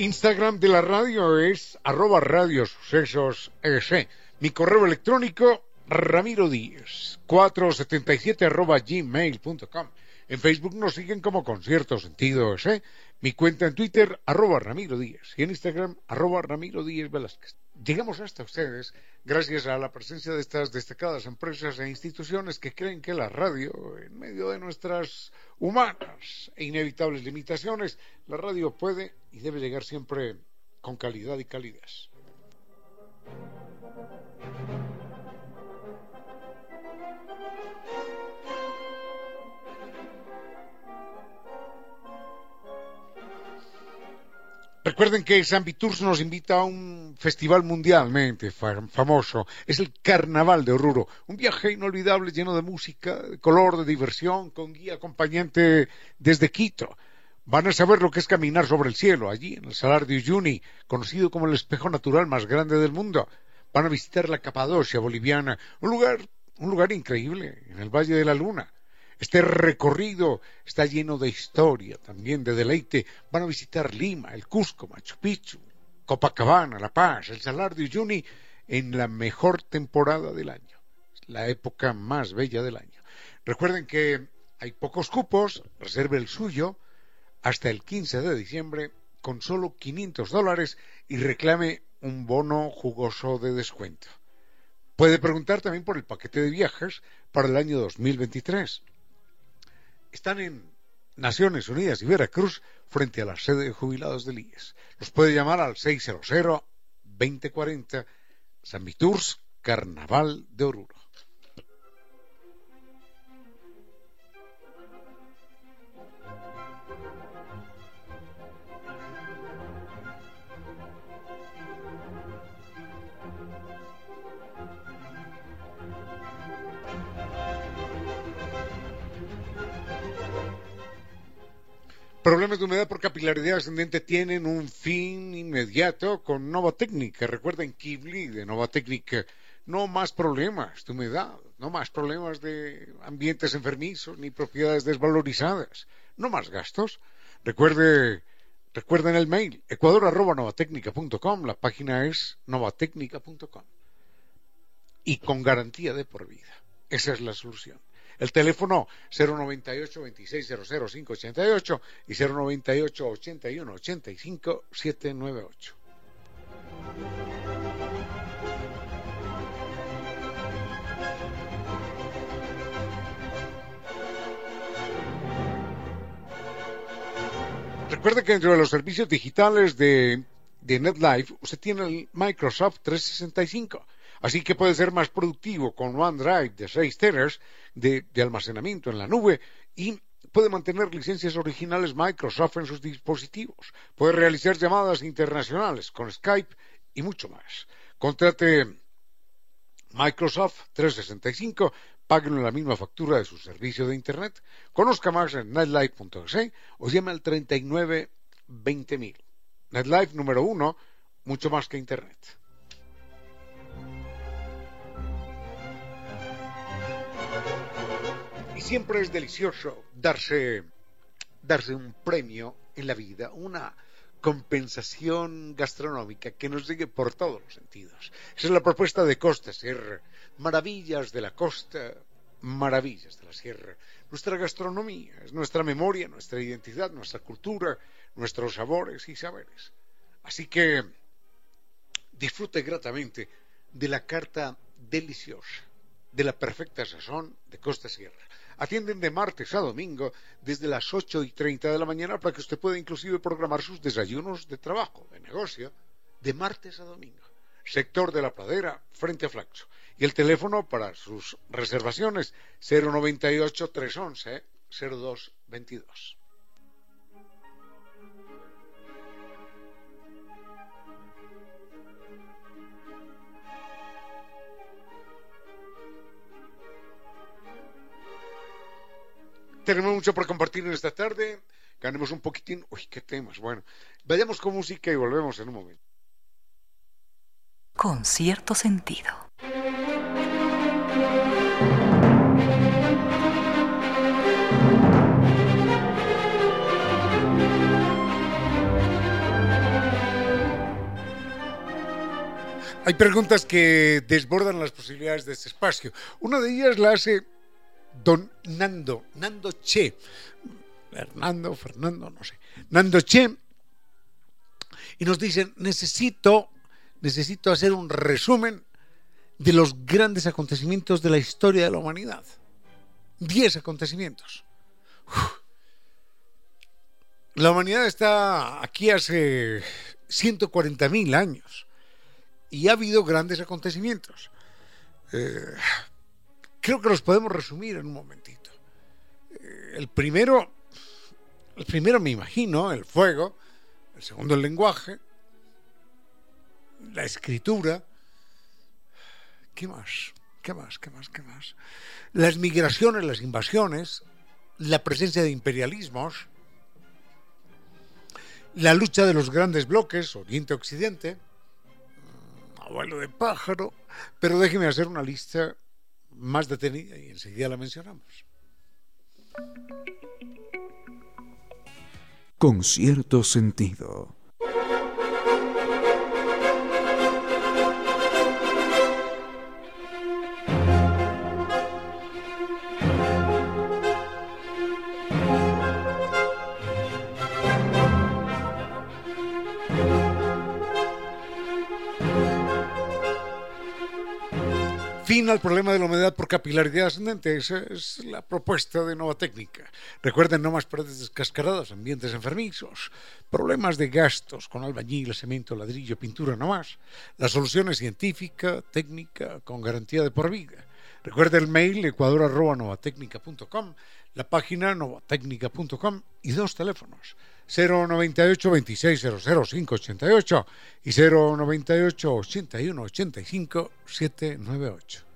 Instagram de la radio es arroba radio sucesos Mi correo electrónico ramiro díez 477 arroba gmail.com. En Facebook nos siguen como Concierto Sentido ese. Mi cuenta en Twitter, arroba Ramiro Díez. Y en Instagram, arroba Ramiro Díez Velázquez. Llegamos hasta ustedes gracias a la presencia de estas destacadas empresas e instituciones que creen que la radio, en medio de nuestras humanas e inevitables limitaciones, la radio puede y debe llegar siempre con calidad y calidez. Recuerden que San Viturs nos invita a un festival mundialmente famoso. Es el Carnaval de Oruro. Un viaje inolvidable lleno de música, de color, de diversión, con guía acompañante desde Quito. Van a saber lo que es caminar sobre el cielo, allí en el Salar de Uyuni, conocido como el espejo natural más grande del mundo. Van a visitar la Capadocia boliviana, un lugar, un lugar increíble, en el Valle de la Luna este recorrido está lleno de historia, también de deleite. Van a visitar Lima, el Cusco, Machu Picchu, Copacabana, La Paz, el Salar de Uyuni en la mejor temporada del año, la época más bella del año. Recuerden que hay pocos cupos, reserve el suyo hasta el 15 de diciembre con solo 500 dólares y reclame un bono jugoso de descuento. Puede preguntar también por el paquete de viajes para el año 2023 están en Naciones Unidas y Veracruz frente a la sede de jubilados del IES. Los puede llamar al 600-2040 San Viturs, Carnaval de Oruro. Problemas de humedad por capilaridad ascendente tienen un fin inmediato con Nova Técnica. Recuerden Kibli de Nova Técnica. No más problemas de humedad, no más problemas de ambientes enfermizos ni propiedades desvalorizadas. No más gastos. Recuerde, recuerden el mail ecuador.novatecnica.com. La página es novatecnica.com. Y con garantía de por vida. Esa es la solución. El teléfono 098 2600 588 y 098 81 85 798. Recuerde que dentro de los servicios digitales de, de NetLife usted tiene el Microsoft 365 Así que puede ser más productivo con OneDrive de 6 teras de, almacenamiento en la nube y puede mantener licencias originales Microsoft en sus dispositivos. Puede realizar llamadas internacionales con Skype y mucho más. Contrate Microsoft 365 páguenlo en la misma factura de su servicio de Internet. Conozca más en nightlife.es o llame al 39 20.000. NetLife número uno, mucho más que Internet. Y siempre es delicioso darse, darse un premio en la vida, una compensación gastronómica que nos llegue por todos los sentidos. Esa es la propuesta de Costa Sierra. Maravillas de la costa, maravillas de la sierra. Nuestra gastronomía es nuestra memoria, nuestra identidad, nuestra cultura, nuestros sabores y saberes. Así que disfrute gratamente de la carta deliciosa, de la perfecta sazón de Costa Sierra. Atienden de martes a domingo desde las 8 y 30 de la mañana para que usted pueda inclusive programar sus desayunos de trabajo, de negocio, de martes a domingo. Sector de la Pradera, frente a Flaxo. Y el teléfono para sus reservaciones 098 Tenemos mucho por compartir en esta tarde. Ganemos un poquitín. Uy, qué temas. Bueno, vayamos con música y volvemos en un momento. Con cierto sentido. Hay preguntas que desbordan las posibilidades de este espacio. Una de ellas la hace don Nando, Nando Che, Hernando, Fernando, no sé, Nando Che, y nos dicen, necesito, necesito hacer un resumen de los grandes acontecimientos de la historia de la humanidad. Diez acontecimientos. La humanidad está aquí hace 140.000 años y ha habido grandes acontecimientos. Eh, creo que los podemos resumir en un momentito. Eh, el primero, el primero me imagino, el fuego, el segundo el lenguaje, la escritura, ¿qué más? ¿Qué más? ¿Qué más? ¿Qué más? Las migraciones, las invasiones, la presencia de imperialismos, la lucha de los grandes bloques, Oriente-Occidente, mm, abuelo de pájaro, pero déjeme hacer una lista más detenida y enseguida la mencionamos. Con cierto sentido. Al problema de la humedad por capilaridad ascendente. Esa es la propuesta de Nova Técnica. Recuerden, no más paredes descascaradas, ambientes enfermizos, problemas de gastos con albañil, cemento, ladrillo, pintura, no más. La solución es científica, técnica, con garantía de por vida. Recuerden el mail ecuador.novatecnica.com, la página novatecnica.com y dos teléfonos. 098 2600 588 y 098 81 85 798.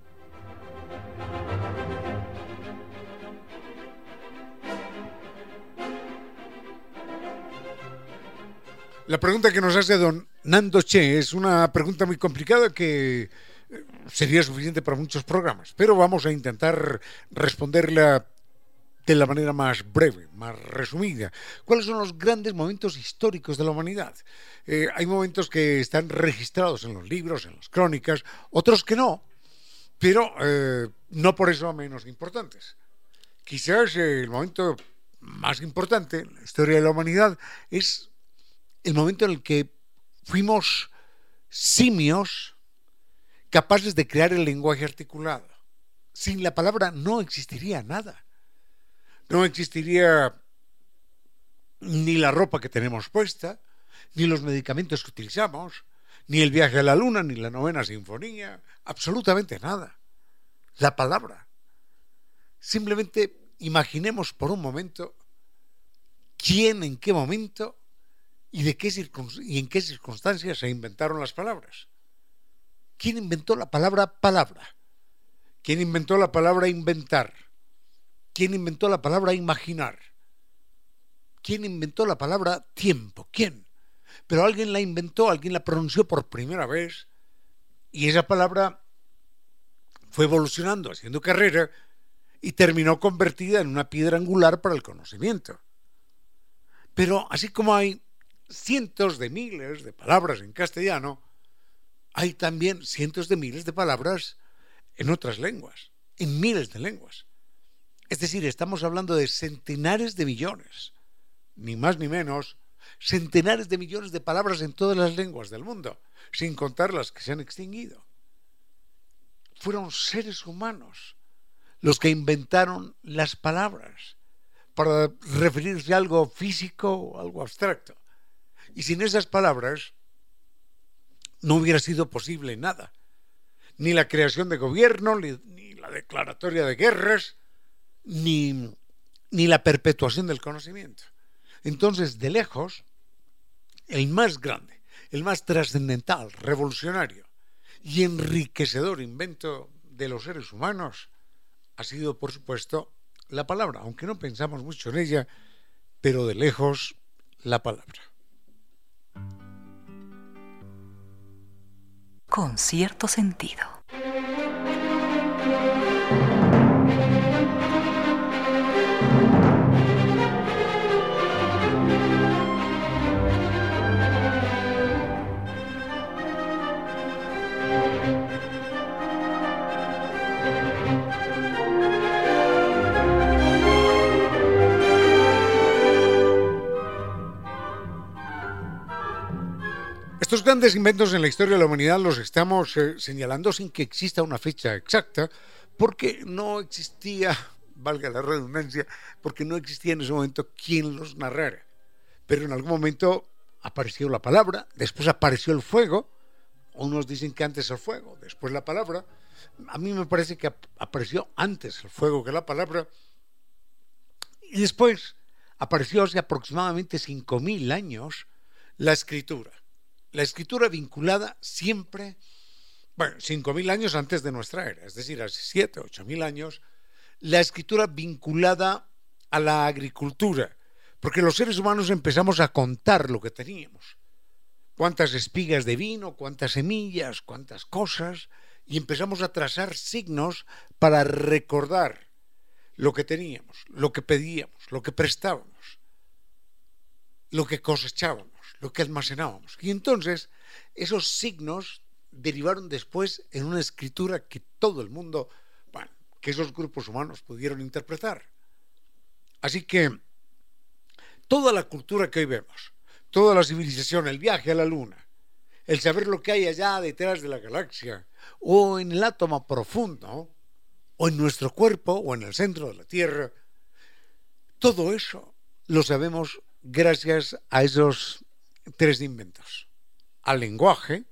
La pregunta que nos hace don Nando Che es una pregunta muy complicada que eh, sería suficiente para muchos programas, pero vamos a intentar responderla de la manera más breve, más resumida. ¿Cuáles son los grandes momentos históricos de la humanidad? Eh, hay momentos que están registrados en los libros, en las crónicas, otros que no, pero eh, no por eso menos importantes. Quizás el momento más importante en la historia de la humanidad es el momento en el que fuimos simios capaces de crear el lenguaje articulado. Sin la palabra no existiría nada no existiría ni la ropa que tenemos puesta, ni los medicamentos que utilizamos, ni el viaje a la luna, ni la novena sinfonía, absolutamente nada. La palabra. Simplemente imaginemos por un momento quién, en qué momento y, de qué y en qué circunstancias se inventaron las palabras. ¿Quién inventó la palabra palabra? ¿Quién inventó la palabra inventar? ¿Quién inventó la palabra imaginar? ¿Quién inventó la palabra tiempo? ¿Quién? Pero alguien la inventó, alguien la pronunció por primera vez y esa palabra fue evolucionando, haciendo carrera y terminó convertida en una piedra angular para el conocimiento. Pero así como hay cientos de miles de palabras en castellano, hay también cientos de miles de palabras en otras lenguas, en miles de lenguas. Es decir, estamos hablando de centenares de millones, ni más ni menos, centenares de millones de palabras en todas las lenguas del mundo, sin contar las que se han extinguido. Fueron seres humanos los que inventaron las palabras para referirse a algo físico o algo abstracto. Y sin esas palabras no hubiera sido posible nada. Ni la creación de gobierno, ni, la declaratoria de guerras, ni, ni la perpetuación del conocimiento. Entonces, de lejos, el más grande, el más trascendental, revolucionario y enriquecedor invento de los seres humanos ha sido, por supuesto, la palabra, aunque no pensamos mucho en ella, pero de lejos la palabra. Con cierto sentido. Grandes inventos en la historia de la humanidad los estamos eh, señalando sin que exista una fecha exacta, porque no existía, valga la redundancia, porque no existía en ese momento quien los narrara. Pero en algún momento apareció la palabra, después apareció el fuego, unos dicen que antes el fuego, después la palabra. A mí me parece que apareció antes el fuego que la palabra. Y después apareció hace aproximadamente 5.000 años la escritura la escritura vinculada siempre, bueno, 5.000 años antes de nuestra era, es decir, hace 7, 8.000 años, la escritura vinculada a la agricultura, porque los seres humanos empezamos a contar lo que teníamos, cuántas espigas de vino, cuántas semillas, cuántas cosas, y empezamos a trazar signos para recordar lo que teníamos, lo que pedíamos, lo que prestábamos, lo que cosechábamos lo que almacenábamos. Y entonces esos signos derivaron después en una escritura que todo el mundo, bueno, que esos grupos humanos pudieron interpretar. Así que toda la cultura que hoy vemos, toda la civilización, el viaje a la luna, el saber lo que hay allá detrás de la galaxia, o en el átomo profundo, o en nuestro cuerpo, o en el centro de la Tierra, todo eso lo sabemos gracias a esos tres inventos, al lenguaje,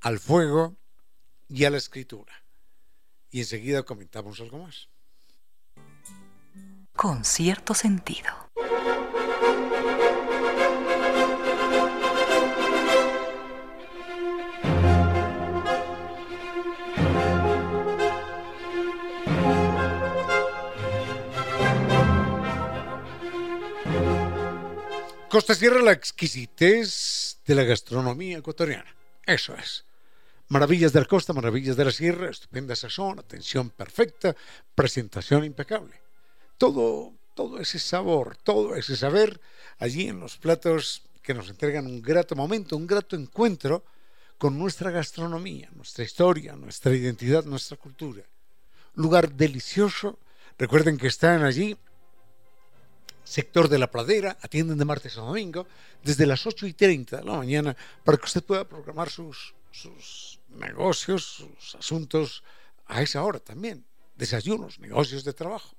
al fuego y a la escritura. Y enseguida comentamos algo más. Con cierto sentido. Costa Sierra, la exquisitez de la gastronomía ecuatoriana. Eso es. Maravillas de la costa, maravillas de la sierra, estupenda sazón, atención perfecta, presentación impecable. Todo, todo ese sabor, todo ese saber allí en los platos que nos entregan un grato momento, un grato encuentro con nuestra gastronomía, nuestra historia, nuestra identidad, nuestra cultura. Lugar delicioso. Recuerden que están allí sector de la pradera, atienden de martes a domingo, desde las 8 y 30 de la mañana, para que usted pueda programar sus, sus negocios, sus asuntos a esa hora también. Desayunos, negocios de trabajo.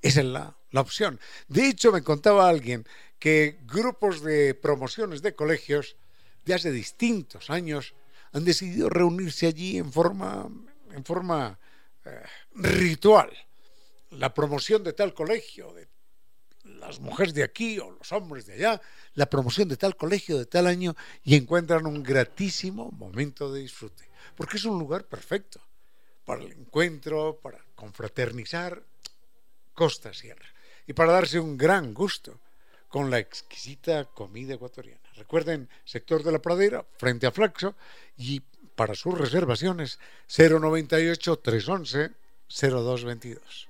Esa es la, la opción. De hecho, me contaba alguien que grupos de promociones de colegios de hace distintos años han decidido reunirse allí en forma, en forma eh, ritual. La promoción de tal colegio, de las mujeres de aquí o los hombres de allá, la promoción de tal colegio de tal año y encuentran un gratísimo momento de disfrute, porque es un lugar perfecto para el encuentro, para confraternizar, costa sierra, y para darse un gran gusto con la exquisita comida ecuatoriana. Recuerden, sector de la pradera, frente a Flaxo, y para sus reservaciones 098 311 0222.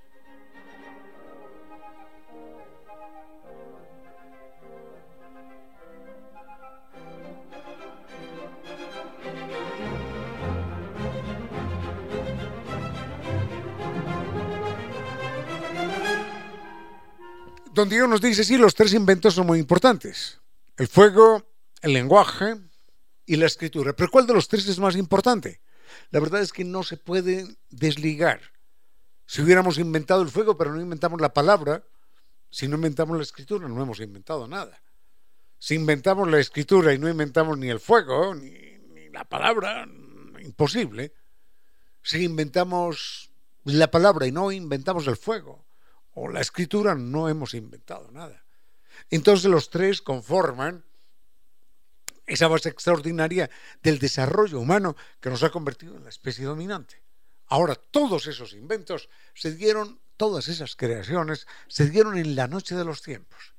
Don Diego nos dice, sí, los tres inventos son muy importantes. El fuego, el lenguaje y la escritura. Pero ¿cuál de los tres es más importante? La verdad es que no se puede desligar. Si hubiéramos inventado el fuego, pero no inventamos la palabra, si no inventamos la escritura, no hemos inventado nada. Si inventamos la escritura y no inventamos ni el fuego, ni, ni la palabra, imposible. Si inventamos la palabra y no inventamos el fuego, o la escritura, no hemos inventado nada. Entonces los tres conforman esa base extraordinaria del desarrollo humano que nos ha convertido en la especie dominante. Ahora, todos esos inventos se dieron, todas esas creaciones se dieron en la noche de los tiempos.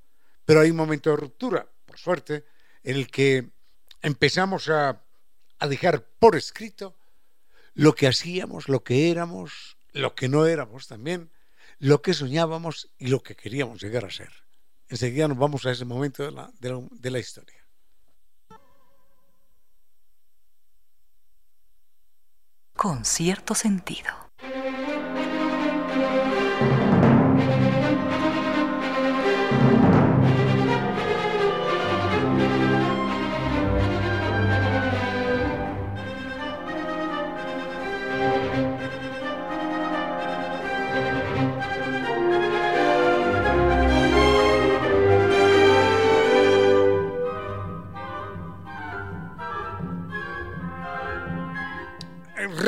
Pero hay un momento de ruptura, por suerte, en el que empezamos a, a dejar por escrito lo que hacíamos, lo que éramos, lo que no éramos también, lo que soñábamos y lo que queríamos llegar a ser. Enseguida nos vamos a ese momento de la, de la, de la historia. Con cierto sentido.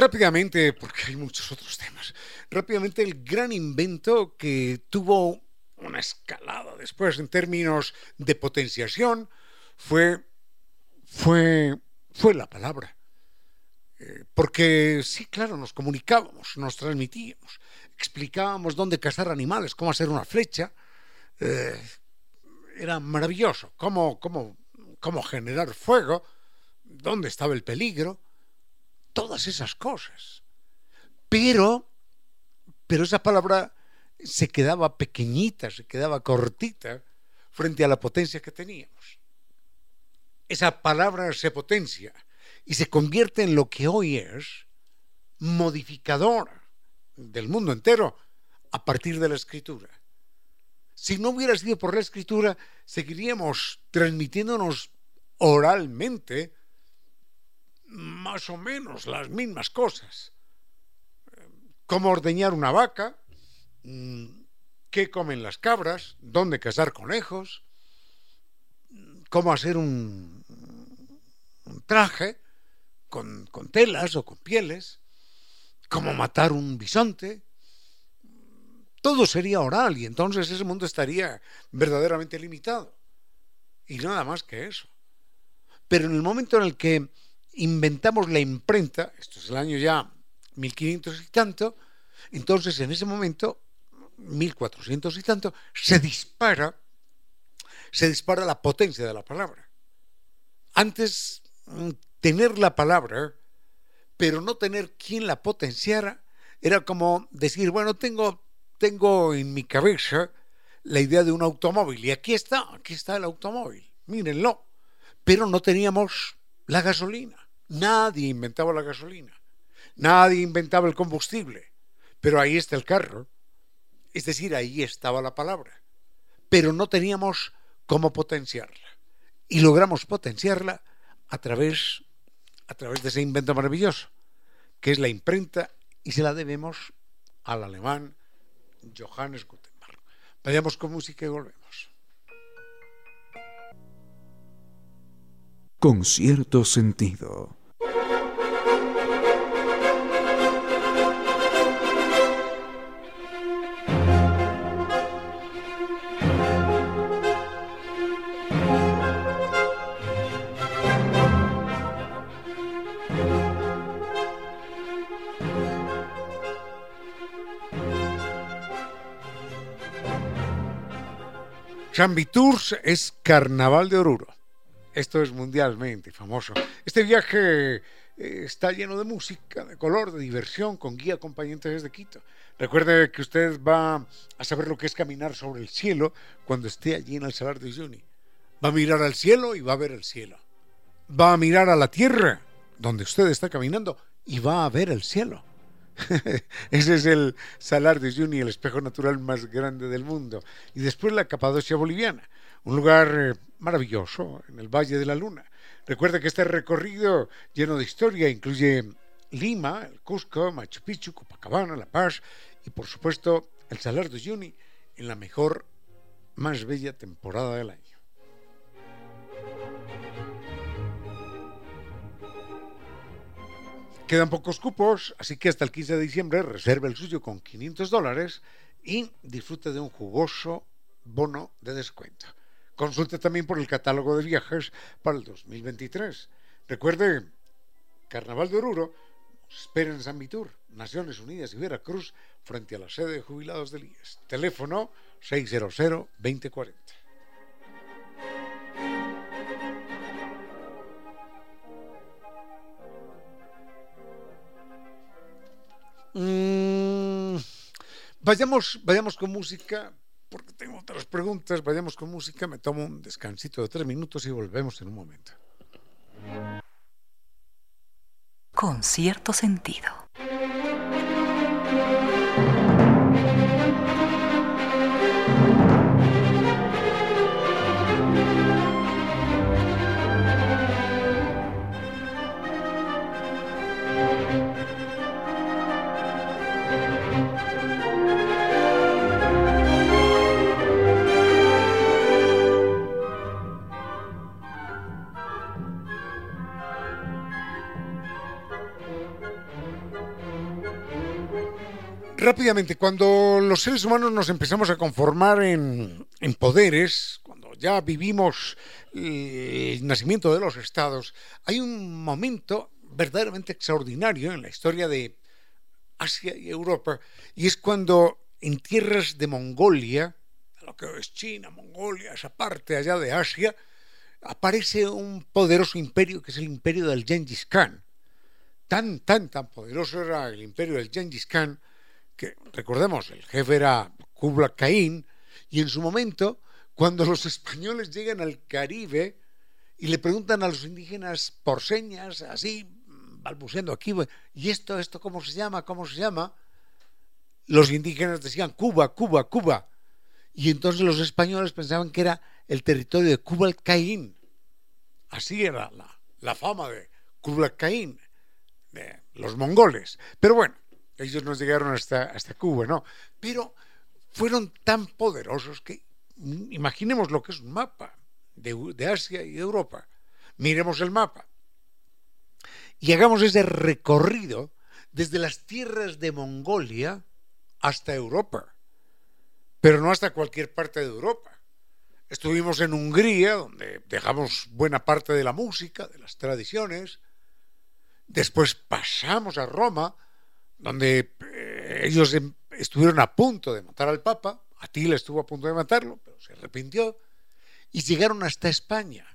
Rápidamente, porque hay muchos otros temas, rápidamente el gran invento que tuvo una escalada después en términos de potenciación fue, fue, fue la palabra. Eh, porque sí, claro, nos comunicábamos, nos transmitíamos, explicábamos dónde cazar animales, cómo hacer una flecha. Eh, era maravilloso, cómo, cómo, cómo generar fuego, dónde estaba el peligro todas esas cosas. Pero, pero esa palabra se quedaba pequeñita, se quedaba cortita frente a la potencia que teníamos. Esa palabra se potencia y se convierte en lo que hoy es modificadora del mundo entero a partir de la escritura. Si no hubiera sido por la escritura, seguiríamos transmitiéndonos oralmente más o menos las mismas cosas. Cómo ordeñar una vaca, mm, qué comen las cabras, dónde cazar conejos, cómo hacer un, un traje con, con telas o con pieles, cómo matar un bisonte. Todo sería oral y entonces ese mundo estaría verdaderamente limitado. Y nada más que eso. Pero en el momento en el que inventamos la imprenta, esto es el año ya 1500 y tanto, entonces en ese momento, 1400 y tanto, se dispara, se dispara la potencia de la palabra. Antes, mm, tener la palabra, pero no tener quien la potenciara, era como decir, bueno, tengo, tengo en mi cabeza la idea de un automóvil, y aquí está, aquí está el automóvil, mírenlo, pero no teníamos la gasolina. Nadie inventaba la gasolina, nadie inventaba el combustible, pero ahí está el carro. Es decir, ahí estaba la palabra. Pero no teníamos cómo potenciarla. Y logramos potenciarla a través, a través de ese invento maravilloso, que es la imprenta, y se la debemos al alemán Johannes Gutenberg. Vayamos con música y volvemos. con cierto sentido. Chambitours es carnaval de Oruro. Esto es mundialmente famoso. Este viaje eh, está lleno de música, de color, de diversión, con guía acompañante desde Quito. Recuerde que usted va a saber lo que es caminar sobre el cielo cuando esté allí en el Salar de Uyuni. Va a mirar al cielo y va a ver el cielo. Va a mirar a la tierra donde usted está caminando y va a ver el cielo. Ese es el Salar de Uyuni, el espejo natural más grande del mundo. Y después la Capadocia boliviana, un lugar eh, maravilloso en el Valle de la Luna. Recuerda que este recorrido lleno de historia incluye Lima, el Cusco, Machu Picchu, Copacabana, La Paz y por supuesto el Salar de Uyuni en la mejor, más bella temporada del año. Quedan pocos cupos, así que hasta el 15 de diciembre reserve el suyo con 500 dólares y disfrute de un jugoso bono de descuento. Consulte también por el catálogo de viajes para el 2023. Recuerde, Carnaval de Oruro espera en San Vitur, Naciones Unidas y Veracruz, frente a la sede de jubilados del IES. Teléfono 600-2040. Mm, vayamos, vayamos con música, porque tengo otras preguntas. Vayamos con música, me tomo un descansito de tres minutos y volvemos en un momento. Con cierto sentido. Rápidamente, cuando los seres humanos nos empezamos a conformar en, poderes, cuando ya vivimos el nacimiento de los estados, hay un momento verdaderamente extraordinario en la historia de Asia y Europa, y es cuando en tierras de Mongolia, lo que es China, Mongolia, esa parte allá de Asia, aparece un poderoso imperio que es el imperio del Genghis Khan. Tan, tan, tan poderoso era el imperio del Genghis Khan recordemos, el jefe era Kubla Khan, y en su momento, cuando los españoles llegan al Caribe y le preguntan a los indígenas por señas, así, balbuceando aquí, ¿y esto, esto cómo se llama? ¿Cómo se llama? Los indígenas decían Cuba, Cuba, Cuba. Y entonces los españoles pensaban que era el territorio de Kubla Khan. Así era la, la fama de Kubla Khan, de los mongoles. Pero bueno, ellos nos llegaron hasta, hasta Cuba, ¿no? Pero fueron tan poderosos que mm, imaginemos lo que es un mapa de, de Asia y de Europa. Miremos el mapa y hagamos ese recorrido desde las tierras de Mongolia hasta Europa, pero no hasta cualquier parte de Europa. Estuvimos en Hungría, donde dejamos buena parte de la música, de las tradiciones. Después pasamos a Roma, donde eh, ellos em, estuvieron a punto de matar al Papa, Atila estuvo a punto de matarlo, pero se arrepintió, y llegaron hasta España.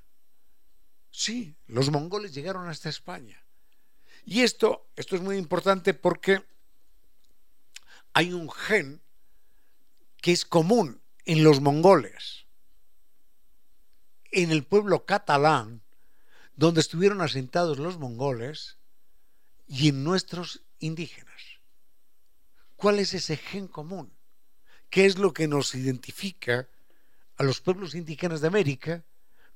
Sí, los mongoles llegaron hasta España. Y esto, esto es muy importante porque hay un gen que es común en los mongoles, en el pueblo catalán, donde estuvieron asentados los mongoles, y en nuestros indígenas. ¿Cuál es ese gen común? ¿Qué es lo que nos identifica a los pueblos indígenas de América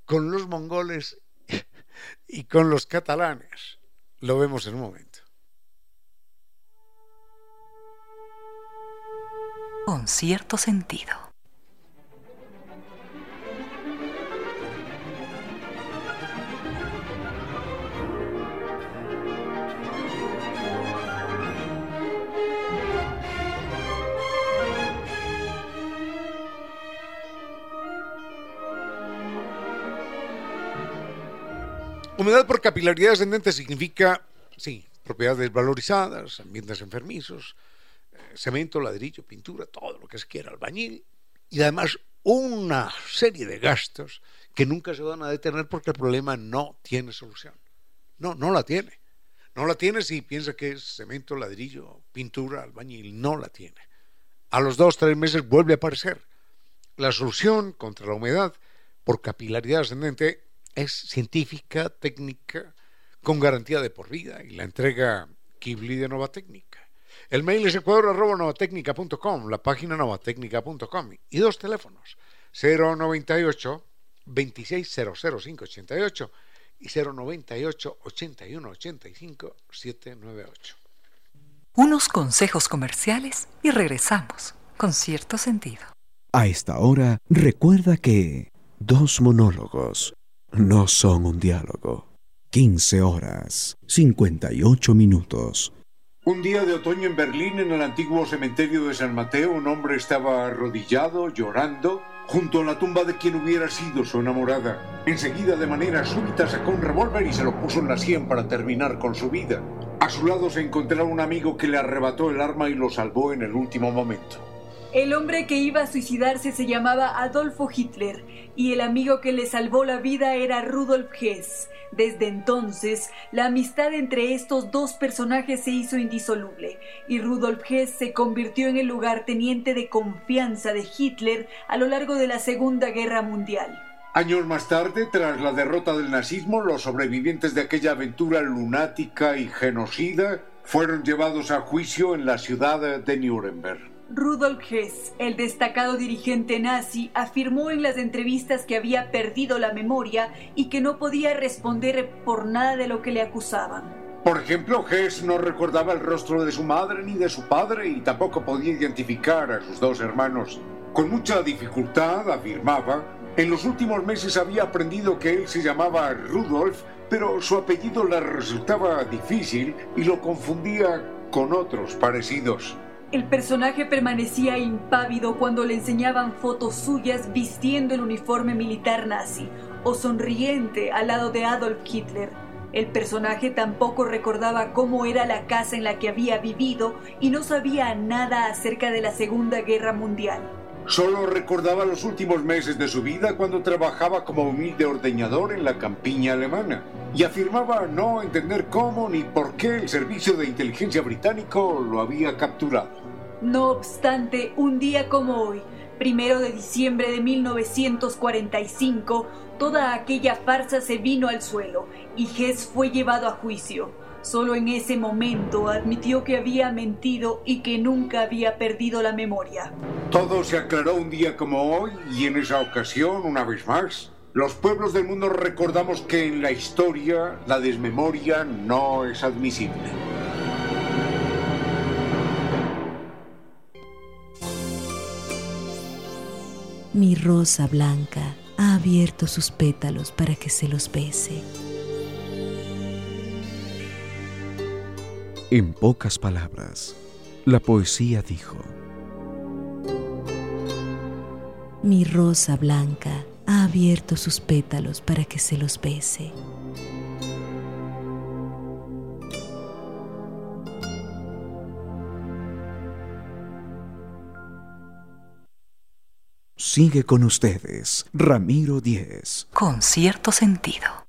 con los mongoles y con los catalanes? Lo vemos en un momento. Con cierto sentido. Humedad por capilaridad ascendente significa, sí, propiedades valorizadas, ambientes enfermizos, eh, cemento, ladrillo, pintura, todo lo que se quiera, albañil, y además una serie de gastos que nunca se van a detener porque el problema no tiene solución. No, no la tiene. No la tiene si piensa que es cemento, ladrillo, pintura, albañil. No la tiene. A los dos, tres meses vuelve a aparecer. La solución contra la humedad por capilaridad ascendente es científica, técnica, con garantía de por vida y la entrega Kibli de Nova Técnica. El mail es ecuador.novatecnica.com, la página novatecnica.com y dos teléfonos, 098 2600588 y 098 8185 798. Unos consejos comerciales y regresamos con cierto sentido. A esta hora, recuerda que dos monólogos no son un diálogo. 15 horas, 58 minutos. Un día de otoño en Berlín, en el antiguo cementerio de San Mateo, un hombre estaba arrodillado, llorando, junto a la tumba de quien hubiera sido su enamorada. Enseguida, de manera súbita, sacó un revólver y se lo puso en la sien para terminar con su vida. A su lado se encontraba un amigo que le arrebató el arma y lo salvó en el último momento. El hombre que iba a suicidarse se llamaba Adolfo Hitler y el amigo que le salvó la vida era Rudolf Hess. Desde entonces, la amistad entre estos dos personajes se hizo indisoluble y Rudolf Hess se convirtió en el lugarteniente de confianza de Hitler a lo largo de la Segunda Guerra Mundial. Años más tarde, tras la derrota del nazismo, los sobrevivientes de aquella aventura lunática y genocida fueron llevados a juicio en la ciudad de Nuremberg. Rudolf Hess, el destacado dirigente nazi, afirmó en las entrevistas que había perdido la memoria y que no podía responder por nada de lo que le acusaban. Por ejemplo, Hess no recordaba el rostro de su madre ni de su padre y tampoco podía identificar a sus dos hermanos. Con mucha dificultad, afirmaba, en los últimos meses había aprendido que él se llamaba Rudolf, pero su apellido le resultaba difícil y lo confundía con otros parecidos. El personaje permanecía impávido cuando le enseñaban fotos suyas vistiendo el uniforme militar nazi o sonriente al lado de Adolf Hitler. El personaje tampoco recordaba cómo era la casa en la que había vivido y no sabía nada acerca de la Segunda Guerra Mundial. Solo recordaba los últimos meses de su vida cuando trabajaba como humilde ordeñador en la campiña alemana y afirmaba no entender cómo ni por qué el servicio de inteligencia británico lo había capturado. No obstante, un día como hoy, primero de diciembre de 1945, toda aquella farsa se vino al suelo y Hess fue llevado a juicio. Solo en ese momento admitió que había mentido y que nunca había perdido la memoria. Todo se aclaró un día como hoy y en esa ocasión, una vez más, los pueblos del mundo recordamos que en la historia la desmemoria no es admisible. Mi rosa blanca ha abierto sus pétalos para que se los bese. En pocas palabras, la poesía dijo, Mi rosa blanca ha abierto sus pétalos para que se los bese. Sigue con ustedes, Ramiro Díez. Con cierto sentido.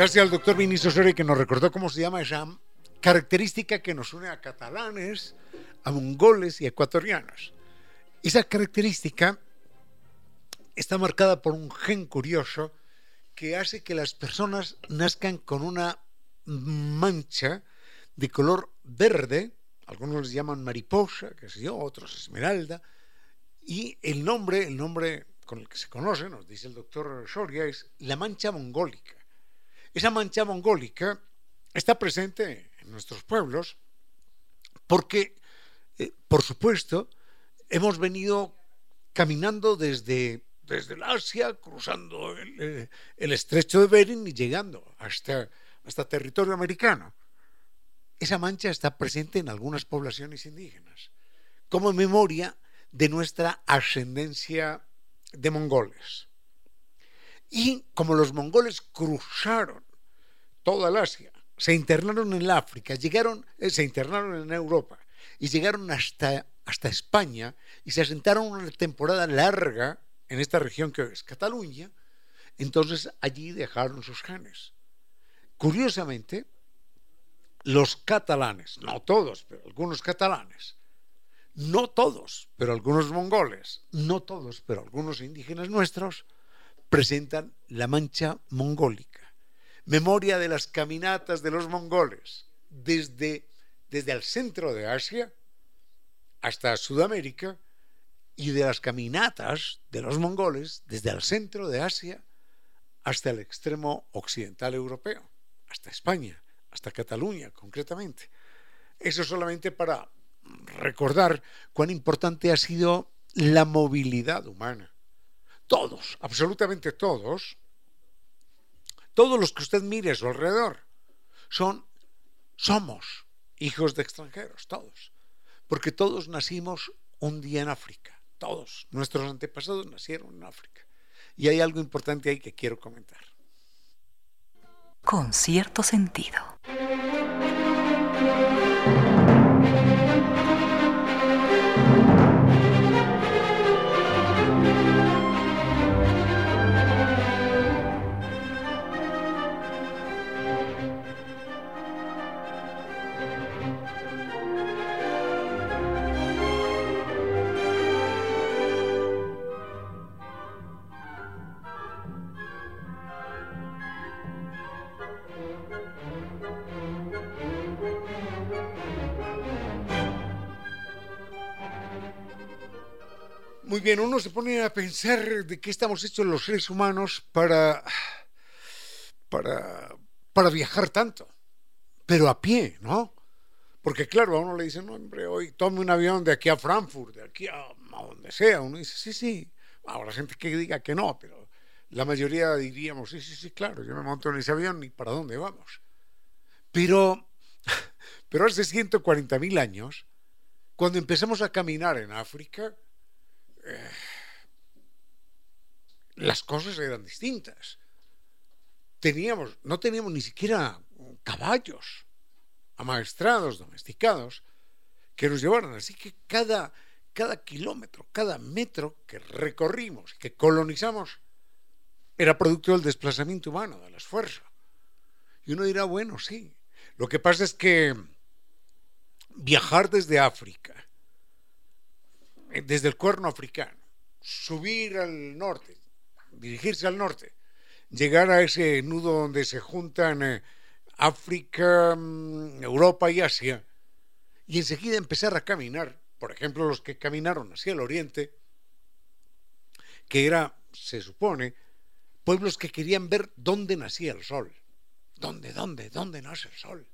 Gracias al doctor Vinicio Soria que nos recordó cómo se llama esa característica que nos une a catalanes, a mongoles y ecuatorianos. Esa característica está marcada por un gen curioso que hace que las personas nazcan con una mancha de color verde, algunos les llaman mariposa, que sé yo, otros esmeralda, y el nombre, el nombre con el que se conoce, nos dice el doctor Soria, es la mancha mongólica. Esa mancha mongólica está presente en nuestros pueblos porque, eh, por supuesto, hemos venido caminando desde desde el Asia, cruzando eh, el, estrecho de Bering y llegando hasta, hasta territorio americano. Esa mancha está presente en algunas poblaciones indígenas, como memoria de nuestra ascendencia de mongoles. Y como los mongoles cruzaron toda el Asia, se internaron en África, llegaron, eh, se internaron en Europa y llegaron hasta, hasta España y se asentaron una temporada larga en esta región que es Cataluña, entonces allí dejaron sus genes. Curiosamente, los catalanes, no todos, pero algunos catalanes, no todos, pero algunos mongoles, no todos, pero algunos indígenas nuestros, presentan la mancha mongólica. Memoria de las caminatas de los mongoles, desde, desde el centro de Asia hasta Sudamérica, y de las caminatas de los mongoles desde el centro de Asia hasta el extremo occidental europeo, hasta España, hasta Cataluña concretamente. Eso solamente para recordar cuán importante ha sido la movilidad humana. Todos, absolutamente todos, todos los que usted mire a su alrededor, son, somos hijos de extranjeros, todos, porque todos nacimos un día en África, todos, nuestros antepasados nacieron en África. Y hay algo importante ahí que quiero comentar. Con cierto sentido. Muy bien, uno se pone a pensar de qué estamos hechos los seres humanos para, para, para viajar tanto, pero a pie, ¿no? Porque claro, a uno le dicen, no, hombre, hoy tome un avión de aquí a Frankfurt, de aquí a, donde sea. Uno dice, sí, sí. Ahora gente que diga que no, pero la mayoría diríamos, sí, sí, sí, claro, yo me monto en ese avión y para dónde vamos. Pero, pero hace 140 mil años, cuando empezamos a caminar en África, eh, las cosas eran distintas. Teníamos, no teníamos ni siquiera caballos amaestrados, domesticados, que nos llevaran. Así que cada, cada kilómetro, cada metro que recorrimos, que colonizamos, era producto del desplazamiento humano, de la esfuerzo. Y uno dirá, bueno, sí. Lo que pasa es que viajar desde África desde el cuerno africano, subir al norte, dirigirse al norte, llegar a ese nudo donde se juntan eh, África, mm, Europa y Asia, y enseguida empezar a caminar, por ejemplo, los que caminaron hacia el oriente, que era, se supone, pueblos que querían ver dónde nacía el sol. ¿Dónde, dónde, dónde nace el sol?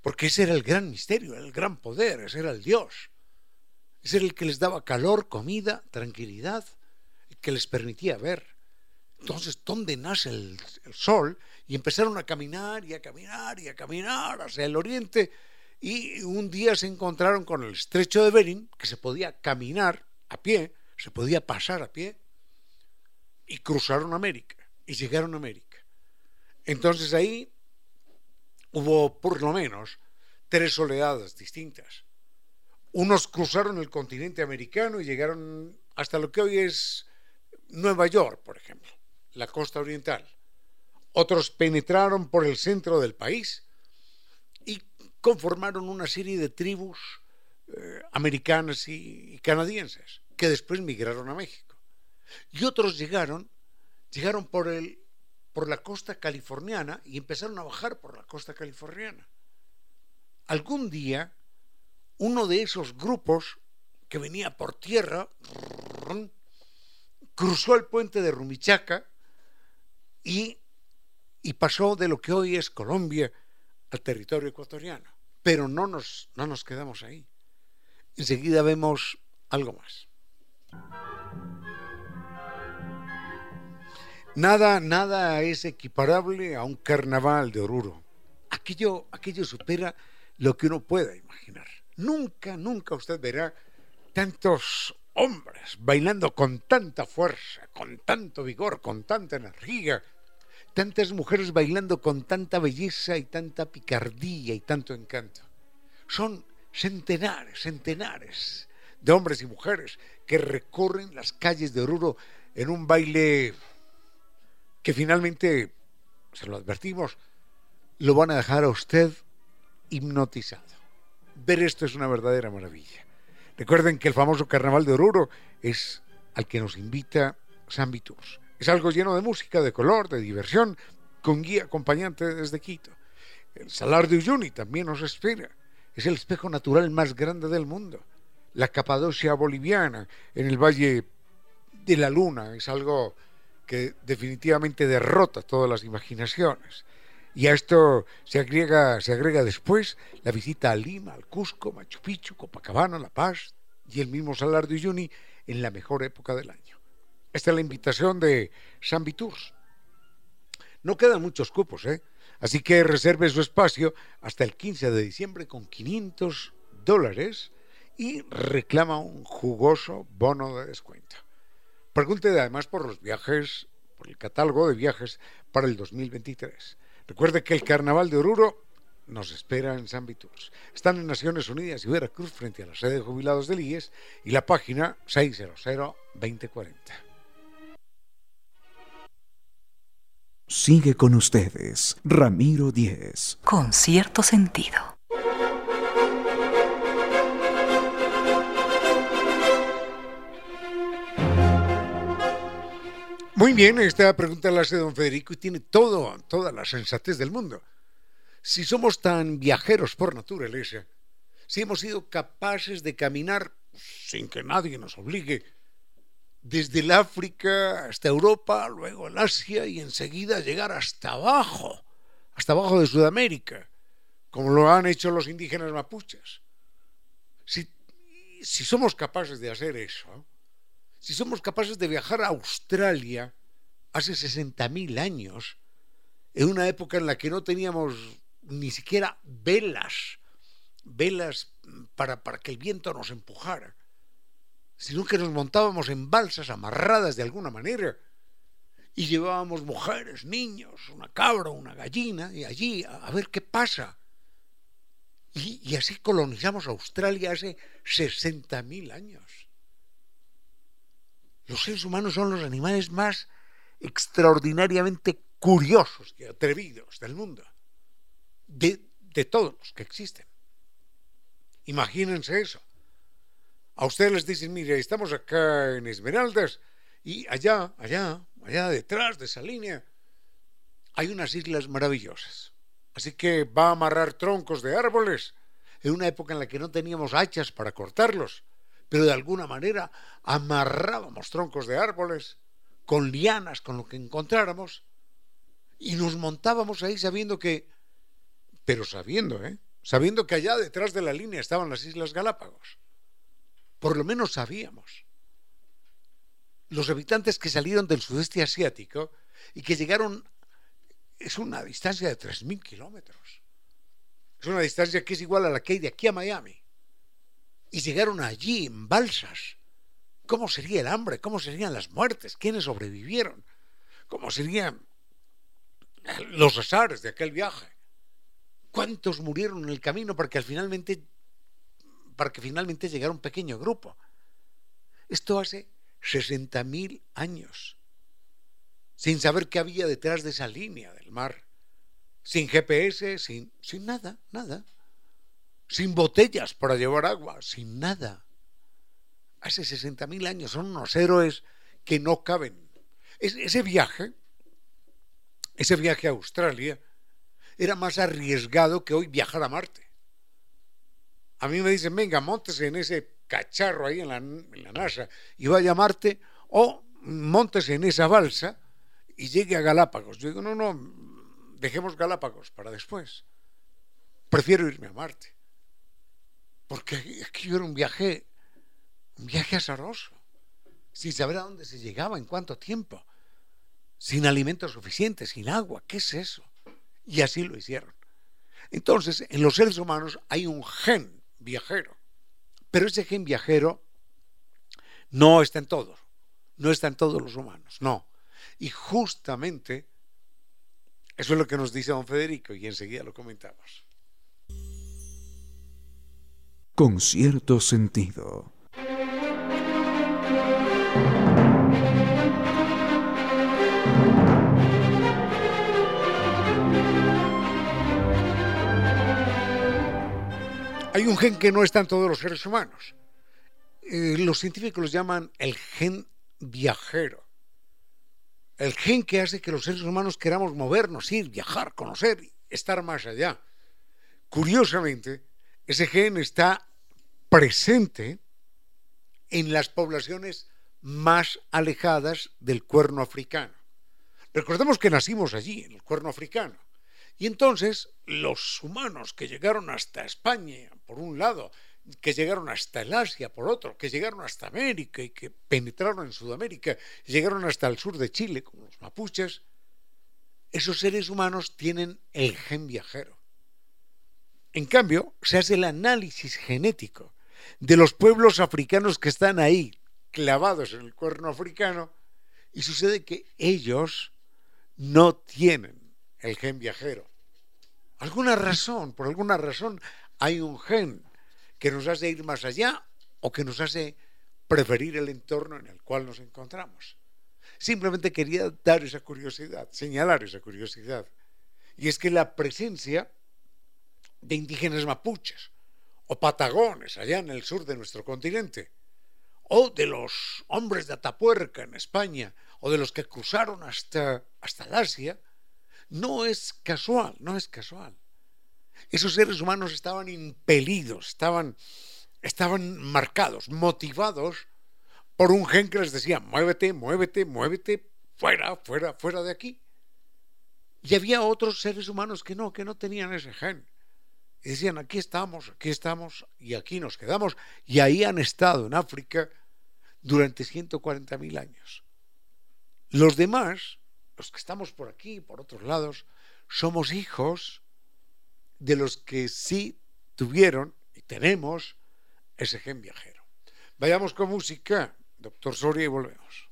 Porque ese era el gran misterio, el gran poder, ese era el Dios. Es el que les daba calor, comida, tranquilidad, que les permitía ver. Entonces, ¿dónde nace el, sol? Y empezaron a caminar y a caminar y a caminar hacia el oriente. Y un día se encontraron con el estrecho de Bering, que se podía caminar a pie, se podía pasar a pie, y cruzaron América, y llegaron a América. Entonces ahí hubo por lo menos tres oleadas distintas. Unos cruzaron el continente americano y llegaron hasta lo que hoy es Nueva York, por ejemplo, la costa oriental. Otros penetraron por el centro del país y conformaron una serie de tribus eh, americanas y, y canadienses que después migraron a México. Y otros llegaron, llegaron por, el, por la costa californiana y empezaron a bajar por la costa californiana. Algún día uno de esos grupos que venía por tierra cruzó el puente de Rumichaca y, y, pasó de lo que hoy es Colombia al territorio ecuatoriano. Pero no nos, no nos quedamos ahí. Enseguida vemos algo más. Nada, nada es equiparable a un carnaval de Oruro. Aquello, aquello supera lo que uno pueda imaginar. Nunca, nunca usted verá tantos hombres bailando con tanta fuerza, con tanto vigor, con tanta energía, tantas mujeres bailando con tanta belleza y tanta picardía y tanto encanto. Son centenares, centenares de hombres y mujeres que recorren las calles de Oruro en un baile que finalmente, se lo advertimos, lo van a dejar a usted hipnotizado. Ver esto es una verdadera maravilla. Recuerden que el famoso Carnaval de Oruro es al que nos invita San Tours. Es algo lleno de música, de color, de diversión, con guía acompañante desde Quito. El Salar de Uyuni también nos espera. Es el espejo natural más grande del mundo. La Capadocia boliviana en el Valle de la Luna es algo que definitivamente derrota todas las imaginaciones. Y a esto se agrega, se agrega después la visita a Lima, al Cusco, Machu Picchu, Copacabana, La Paz y el mismo Salar de Uyuni en la mejor época del año. Esta es la invitación de San Tours. No quedan muchos cupos, ¿eh? Así que reserve su espacio hasta el 15 de diciembre con 500 dólares y reclama un jugoso bono de descuento. Pregunte además por los viajes, por el catálogo de viajes para el 2023. Recuerde que el Carnaval de Oruro nos espera en San Viturs. Están en Naciones Unidas y Veracruz frente a la sede de jubilados del IES y la página 600-2040. Sigue con ustedes, Ramiro Díez. Con cierto sentido. Muy bien, esta pregunta la hace don Federico y tiene todo, toda la sensatez del mundo. Si somos tan viajeros por naturaleza, si hemos sido capaces de caminar sin que nadie nos obligue, desde el África hasta Europa, luego el Asia y enseguida llegar hasta abajo, hasta abajo de Sudamérica, como lo han hecho los indígenas mapuches. Si, si somos capaces de hacer eso, si somos capaces de viajar a Australia hace 60.000 años, en una época en la que no teníamos ni siquiera velas, velas para, para que el viento nos empujara, sino que nos montábamos en balsas amarradas de alguna manera y llevábamos mujeres, niños, una cabra, una gallina, y allí a, ver qué pasa. Y, y así colonizamos Australia hace 60.000 años. Los seres humanos son los animales más extraordinariamente curiosos y atrevidos del mundo, de, de todos los que existen. Imagínense eso. A ustedes les dicen, mire, estamos acá en Esmeraldas y allá, allá, allá detrás de esa línea hay unas islas maravillosas. Así que va a amarrar troncos de árboles en una época en la que no teníamos hachas para cortarlos pero de alguna manera amarrábamos troncos de árboles con lianas, con lo que encontráramos, y nos montábamos ahí sabiendo que, pero sabiendo, ¿eh? Sabiendo que allá detrás de la línea estaban las Islas Galápagos. Por lo menos sabíamos. Los habitantes que salieron del sudeste asiático y que llegaron, es una distancia de 3.000 kilómetros. Es una distancia que es igual a la que hay de aquí a Miami y llegaron allí en balsas. ¿Cómo sería el hambre? ¿Cómo serían las muertes? ¿Quiénes sobrevivieron? ¿Cómo serían los azares de aquel viaje? ¿Cuántos murieron en el camino para que finalmente para que finalmente llegara un pequeño grupo? Esto hace 60.000 años, sin saber qué había detrás de esa línea del mar, sin GPS, sin, sin nada, nada sin botellas para llevar agua, sin nada. Hace 60.000 años son unos héroes que no caben. ese viaje, ese viaje a Australia, era más arriesgado que hoy viajar a Marte. A mí me dicen, venga, montese en ese cacharro ahí en la, NASA y vaya a Marte, o montese en esa balsa y llegue a Galápagos. Yo digo, no, no, dejemos Galápagos para después. Prefiero irme a Marte. Porque aquello era un viaje, un viaje azaroso, sin saber a dónde se llegaba, en cuánto tiempo, sin alimentos suficientes, sin agua, ¿qué es eso? Y así lo hicieron. Entonces, en los seres humanos hay un gen viajero, pero ese gen viajero No está en todos, no está en todos los humanos, no. Y justamente eso es lo que nos dice don Federico y enseguida lo comentamos. Con cierto sentido. Hay un gen que no está en todos los seres humanos. Eh, los científicos lo llaman el gen viajero. El gen que hace que los seres humanos queramos movernos, ir, viajar, conocer, estar más allá. Curiosamente, ese gen está presente en las poblaciones más alejadas del cuerno africano. Recordemos que nacimos allí, en el cuerno africano. Y entonces los humanos que llegaron hasta España, por un lado, que llegaron hasta el Asia, por otro, que llegaron hasta América y que penetraron en Sudamérica, llegaron hasta el sur de Chile, como los mapuches, esos seres humanos tienen el gen viajero. En cambio, se hace el análisis genético de los pueblos africanos que están ahí, clavados en el cuerno africano, y sucede que ellos no tienen el gen viajero. Alguna razón, por alguna razón, hay un gen que nos hace ir más allá o que nos hace preferir el entorno en el cual nos encontramos. Simplemente quería dar esa curiosidad, señalar esa curiosidad. Y es que la presencia de indígenas mapuches o patagones allá en el sur de nuestro continente, o de los hombres de Atapuerca en España, o de los que cruzaron hasta, hasta Asia, no es casual, no es casual. Esos seres humanos estaban impelidos, estaban, estaban marcados, motivados por un gen que les decía, muévete, muévete, muévete, fuera, fuera, fuera de aquí. Y había otros seres humanos que no, que no tenían ese gen. Y decían, aquí estamos, aquí estamos y aquí nos quedamos. Y ahí han estado en África durante 140.000 años. Los demás los que estamos por aquí, por otros lados, somos hijos de los que sí tuvieron y tenemos ese gen viajero. Vayamos con música, doctor Soria, y volvemos.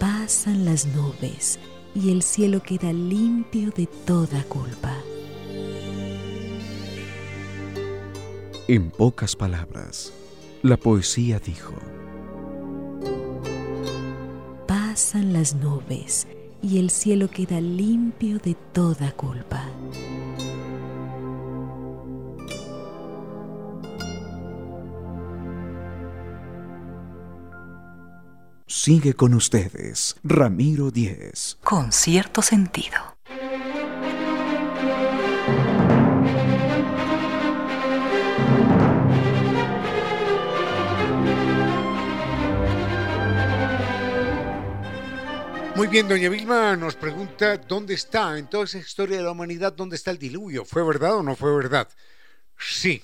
Pasan las nubes y el cielo queda limpio de toda culpa. En pocas palabras, la poesía dijo, pasan las nubes y el cielo queda limpio de toda culpa. Sigue con ustedes, Ramiro Díez. Con cierto sentido. Muy bien, doña Vilma nos pregunta dónde está en toda esa historia de la humanidad, dónde está el diluvio. ¿Fue verdad o no fue verdad? Sí,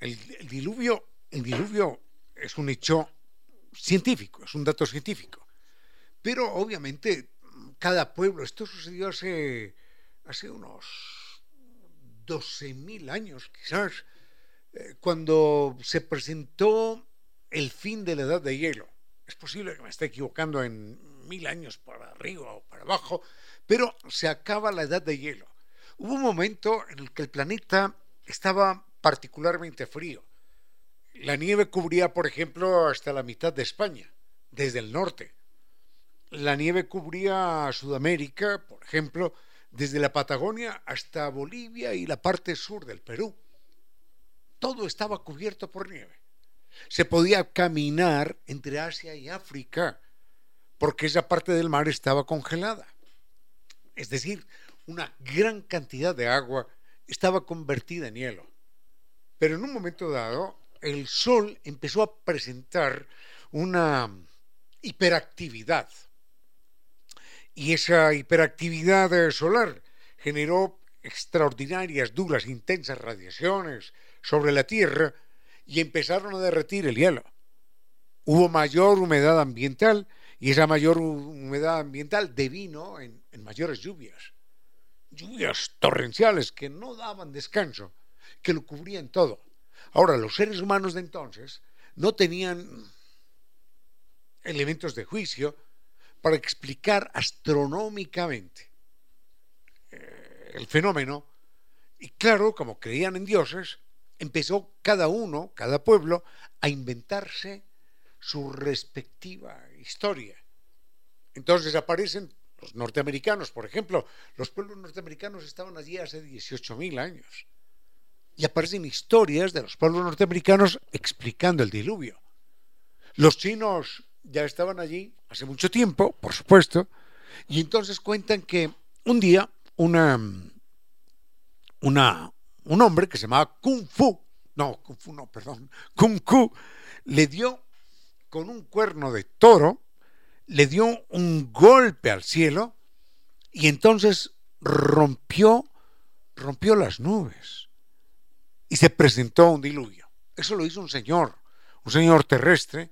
el, diluvio, el diluvio es un hecho científico, es un dato científico. Pero obviamente cada pueblo, esto sucedió hace, hace unos 12.000 años quizás, eh, cuando se presentó el fin de la edad de hielo. Es posible que me esté equivocando en mil años para arriba o para abajo, pero se acaba la edad de hielo. Hubo un momento en el que el planeta estaba particularmente frío. La nieve cubría, por ejemplo, hasta la mitad de España, desde el norte. La nieve cubría Sudamérica, por ejemplo, desde la Patagonia hasta Bolivia y la parte sur del Perú. Todo estaba cubierto por nieve. Se podía caminar entre Asia y África porque esa parte del mar estaba congelada. Es decir, una gran cantidad de agua estaba convertida en hielo. Pero en un momento dado, el Sol empezó a presentar una hiperactividad. Y esa hiperactividad solar generó extraordinarias, duras, intensas radiaciones sobre la Tierra y empezaron a derretir el hielo. Hubo mayor humedad ambiental y esa mayor humedad ambiental devino en, mayores lluvias, lluvias torrenciales que no daban descanso, que lo cubrían todo. Ahora, los seres humanos de entonces no tenían elementos de juicio para explicar astronómicamente eh, el fenómeno. Y claro, como creían en dioses, empezó cada uno, cada pueblo, a inventarse su respectiva historia. Entonces aparecen los norteamericanos, por ejemplo, los pueblos norteamericanos estaban allí hace 18.000 años. Y aparecen historias de los pueblos norteamericanos explicando el diluvio. Los chinos ya estaban allí hace mucho tiempo, por supuesto, y entonces cuentan que un día una, un hombre que se llamaba Kung Fu, no, Kung Fu no, perdón, Kung Fu, le dio con un cuerno de toro, le dio un golpe al cielo y entonces rompió, rompió las nubes y se presentó un diluvio. Eso lo hizo un señor, un señor terrestre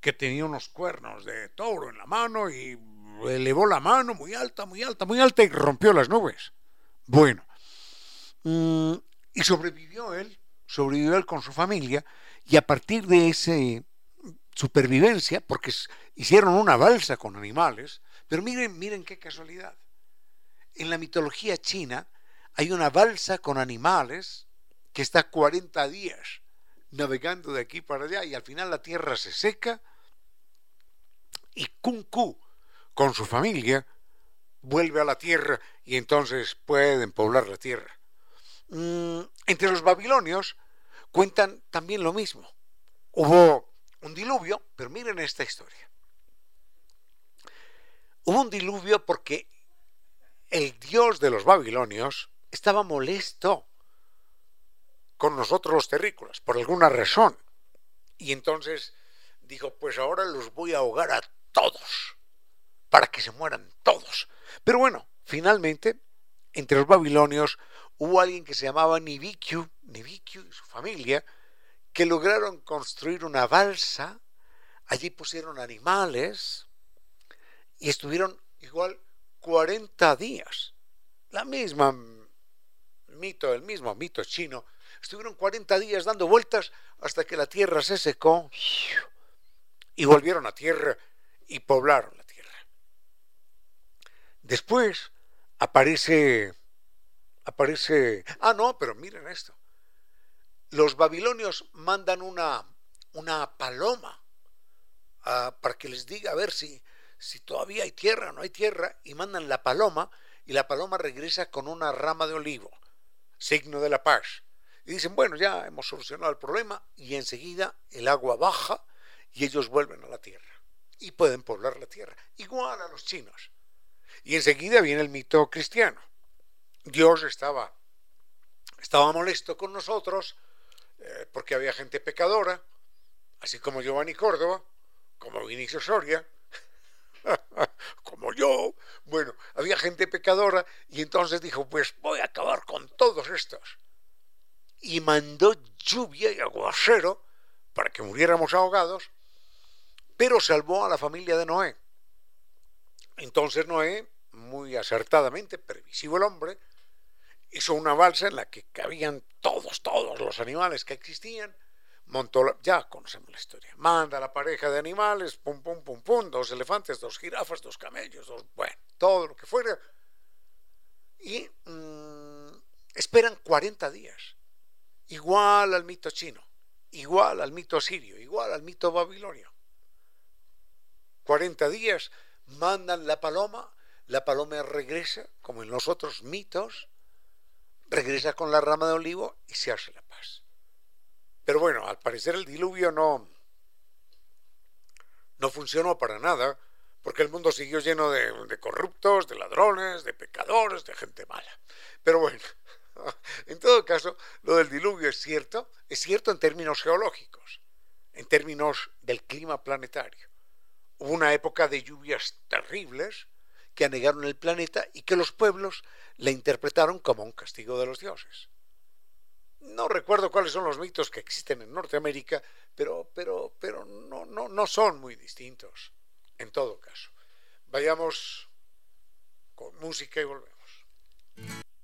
que tenía unos cuernos de toro en la mano y elevó la mano muy alta, muy alta, muy alta y rompió las nubes. Bueno, mm, y sobrevivió él, sobrevivió él con su familia y a partir de esa supervivencia, porque hicieron una balsa con animales, pero miren, miren qué casualidad. En la mitología china hay una balsa con animales que está 40 días navegando de aquí para allá y al final la tierra se seca y Kung Ku con su familia vuelve a la tierra y entonces pueden poblar la tierra. Mm, entre los babilonios cuentan también lo mismo. Hubo un diluvio, pero miren esta historia. Hubo un diluvio porque el dios de los babilonios estaba molesto con nosotros los terrícolas, por alguna razón. Y entonces dijo, pues ahora los voy a ahogar a todos, para que se mueran todos. Pero bueno, finalmente, entre los babilonios hubo alguien que se llamaba Nibikiu, Nibikiu y su familia, que lograron construir una balsa, allí pusieron animales y estuvieron igual 40 días. La misma mito, el mismo mito chino, estuvieron 40 días dando vueltas hasta que la tierra se secó y volvieron a tierra y poblaron la tierra. Después aparece, aparece, ah, no, pero miren esto. Los babilonios mandan una, una paloma ah, para que les diga a ver si, si todavía hay tierra o no hay tierra, y mandan la paloma, y la paloma regresa con una rama de olivo, signo de la paz. Y dicen, bueno, ya hemos solucionado el problema, y enseguida el agua baja y ellos vuelven a la tierra y pueden poblar la tierra, igual a los chinos. Y enseguida viene el mito cristiano. Dios estaba, estaba molesto con nosotros eh, porque había gente pecadora, así como Giovanni Córdoba, como Vinicio Soria, como yo. Bueno, había gente pecadora y entonces dijo, pues voy a acabar con todos estos. Y mandó lluvia y aguacero para que muriéramos ahogados pero salvó a la familia de Noé. Entonces Noé, muy acertadamente, previsivo el hombre, hizo una balsa en la que cabían todos, todos los animales que existían, montó, ya conocemos la historia, manda a la pareja de animales, pum, pum, pum, pum, dos elefantes, dos jirafas, dos camellos, dos, bueno, todo lo que fuera, y mm, esperan 40 días, igual al mito chino, igual al mito sirio, igual al mito babilonio. 40 días, mandan la paloma, la paloma regresa, como en los otros mitos, regresa con la rama de olivo y se hace la paz. Pero bueno, al parecer el diluvio no, no funcionó para nada, porque el mundo siguió lleno de, de corruptos, de ladrones, de pecadores, de gente mala. Pero bueno, en todo caso, lo del diluvio es cierto, es cierto en términos geológicos, en términos del clima planetario. Hubo una época de lluvias terribles que anegaron el planeta y que los pueblos la interpretaron como un castigo de los dioses. No recuerdo cuáles son los mitos que existen en Norteamérica, pero, pero, pero no, no, no son muy distintos, en todo caso. Vayamos con música y volvemos.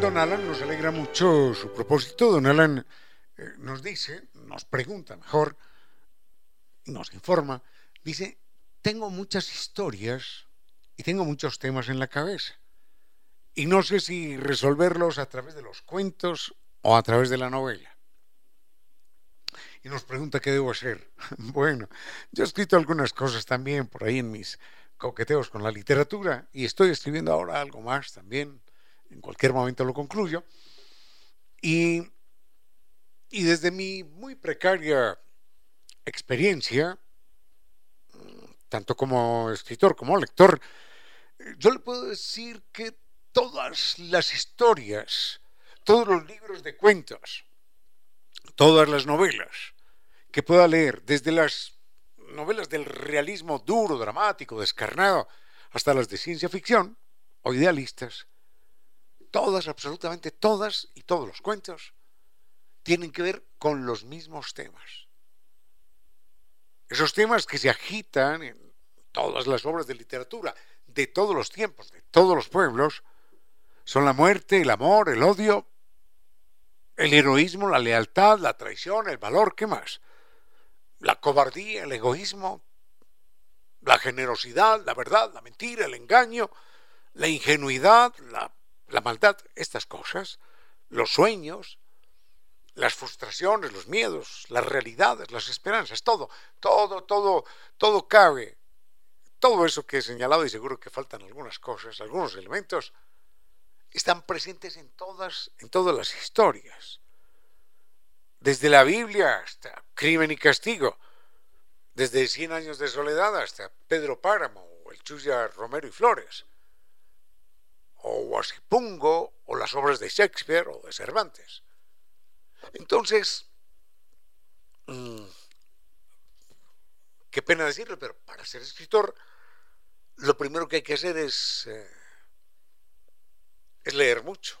Don Alan, nos alegra mucho su propósito. Don Alan eh, nos dice, nos pregunta mejor, nos informa, dice, tengo muchas historias y tengo muchos temas en la cabeza. Y no sé si resolverlos a través de los cuentos o a través de la novela. Y nos pregunta qué debo hacer. Bueno, yo he escrito algunas cosas también por ahí en mis coqueteos con la literatura y estoy escribiendo ahora algo más también en cualquier momento lo concluyo. Y, y desde mi muy precaria experiencia, tanto como escritor como lector, yo le puedo decir que todas las historias, todos los libros de cuentos, todas las novelas que pueda leer, desde las novelas del realismo duro, dramático, descarnado, hasta las de ciencia ficción o idealistas, todas, absolutamente todas y todos los cuentos tienen que ver con los mismos temas. Esos temas que se agitan en todas las obras de literatura de todos los tiempos, de todos los pueblos, son la muerte, el amor, el odio, el heroísmo, la lealtad, la traición, el valor, ¿qué más? La cobardía, el egoísmo, la generosidad, la verdad, la mentira, el engaño, la ingenuidad, la la maldad, estas cosas, los sueños, las frustraciones, los miedos, las realidades, las esperanzas, todo, todo, todo, todo cabe. Todo eso que he señalado y seguro que faltan algunas cosas, algunos elementos, están presentes en todas, en todas las historias. Desde la Biblia hasta Crimen y Castigo, desde Cien años de soledad hasta Pedro Páramo o el Chuya Romero y Flores o Wasipungo, o las obras de Shakespeare o de Cervantes. Entonces, mm, qué pena decirlo, pero para ser escritor, lo primero que hay que hacer es, eh, es leer mucho.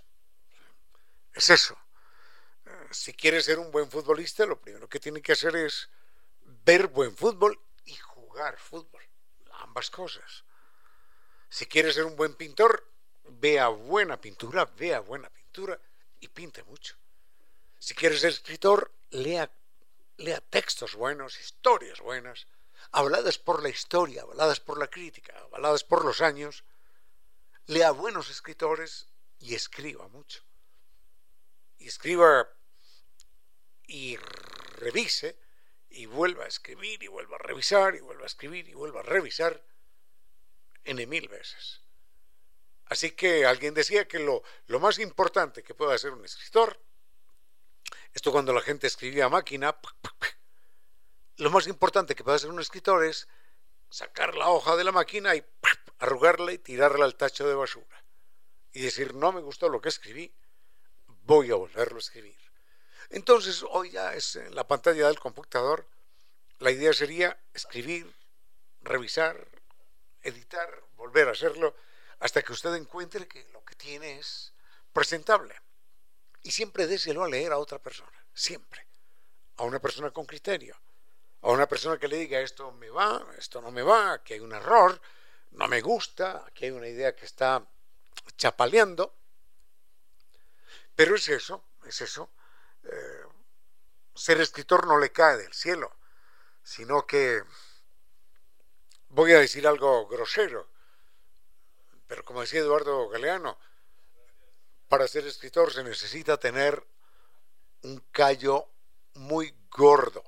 Es eso. Eh, si quieres ser un buen futbolista, lo primero que tiene que hacer es ver buen fútbol y jugar fútbol. Ambas cosas. Si quieres ser un buen pintor, vea buena pintura, vea buena pintura y pinte mucho. Si quieres ser escritor, lea, lea textos buenos, historias buenas, habladas por la historia, habladas por la crítica, habladas por los años. Lea buenos escritores y escriba mucho. Y escriba y revise y vuelva a escribir y vuelva a revisar y vuelva a escribir y vuelva a revisar en mil veces. Así que alguien decía que lo, más importante que puede hacer un escritor, esto cuando la gente escribía a máquina, lo más importante que puede hacer un escritor es sacar la hoja de la máquina y arrugarla y tirarla al tacho de basura. Y decir, no me gustó lo que escribí, voy a volverlo a escribir. Entonces, hoy ya es en la pantalla del computador, la idea sería escribir, revisar, editar, volver a hacerlo hasta que usted encuentre que lo que tiene es presentable. Y siempre déselo a leer a otra persona, siempre. A una persona con criterio. A una persona que le diga esto me va, esto no me va, aquí hay un error, no me gusta, aquí hay una idea que está chapaleando. Pero es eso, es eso. Eh, ser escritor no le cae del cielo, sino que, voy a decir algo grosero, pero como decía Eduardo Galeano, para ser escritor se necesita tener un callo muy gordo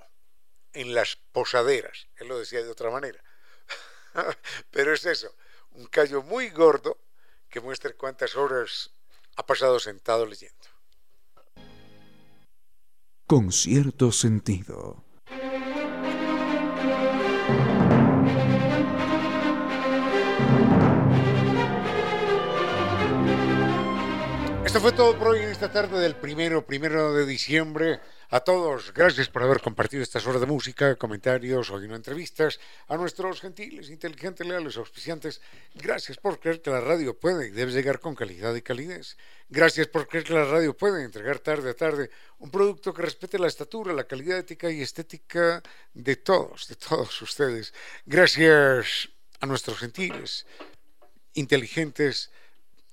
en las posaderas. Él lo decía de otra manera. Pero es eso, un callo muy gordo que muestre cuántas horas ha pasado sentado leyendo. Con cierto sentido. Esto fue todo por hoy en esta tarde del primero, primero de diciembre. A todos, gracias por haber compartido estas horas de música, comentarios o entrevistas. A nuestros gentiles, inteligentes, leales, auspiciantes, gracias por creer que la radio puede y debe llegar con calidad y calidez. Gracias por creer que la radio puede entregar tarde a tarde un producto que respete la estatura, la calidad ética y estética de todos, de todos ustedes. Gracias a nuestros gentiles, inteligentes,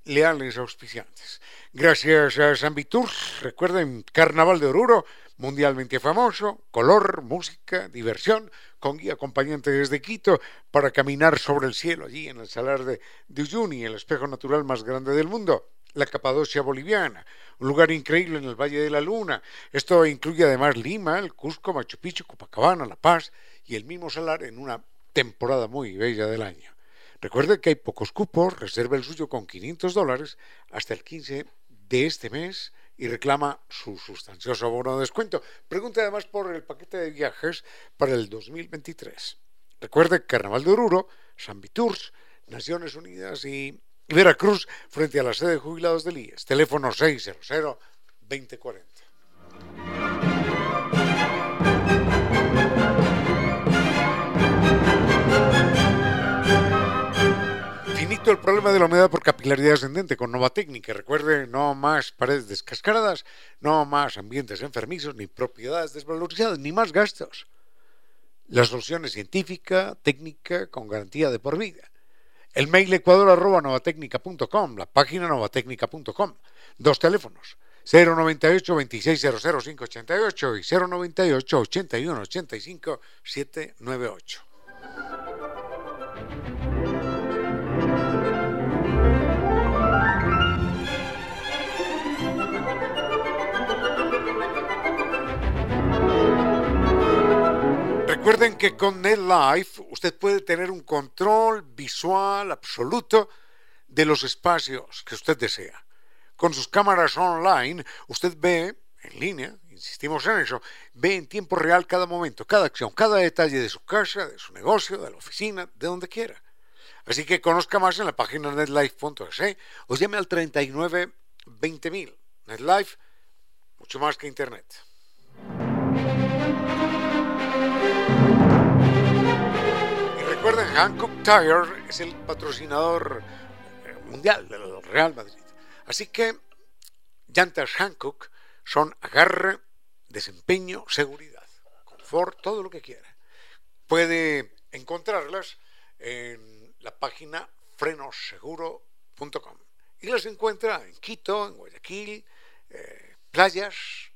leales, auspiciantes. Gracias a San Vitur, recuerden Carnaval de Oruro mundialmente famoso, color, música, diversión, con guía acompañante desde Quito para caminar sobre el cielo allí en el salar de, Uyuni, el espejo natural más grande del mundo, la Capadocia boliviana, un lugar increíble en el Valle de la Luna. Esto incluye además Lima, el Cusco, Machu Picchu, Copacabana, La Paz y el mismo salar en una temporada muy bella del año. Recuerde que hay pocos cupos, reserva el suyo con 500 dólares hasta el 15 de este mes y reclama su sustancioso abono de descuento. Pregunte además por el paquete de viajes para el 2023. Recuerde Carnaval de Oruro, San Viturs, Naciones Unidas y Veracruz frente a la sede de jubilados del IES. Teléfono 600 2040. El problema de la humedad por capilaridad ascendente con Nova Técnica. Recuerde, no más paredes descascaradas, no más ambientes enfermizos, ni propiedades desvalorizadas, ni más gastos. La solución es científica, técnica, con garantía de por vida. El mail ecuador arroba novatecnica.com, la página novatecnica.com. Dos teléfonos, 098 2600 588 y 098 81 85 798. Recuerden que con NetLife usted puede tener un control visual absoluto de los espacios que usted desea. Con sus cámaras online, usted ve en línea, insistimos en eso, ve en tiempo real cada momento, cada acción, cada detalle de su casa, de su negocio, de la oficina, de donde quiera. Así que conozca más en la página netlife.es o llame al 39 20000. NetLife, mucho más que Internet. Recuerden, Hancock Tire es el patrocinador eh, mundial del Real Madrid. Así que llantas Hancock son agarre, desempeño, seguridad, confort, todo lo que quiera. Puede encontrarlas en la página frenoseguro.com y las encuentra en Quito, en Guayaquil, eh, playas,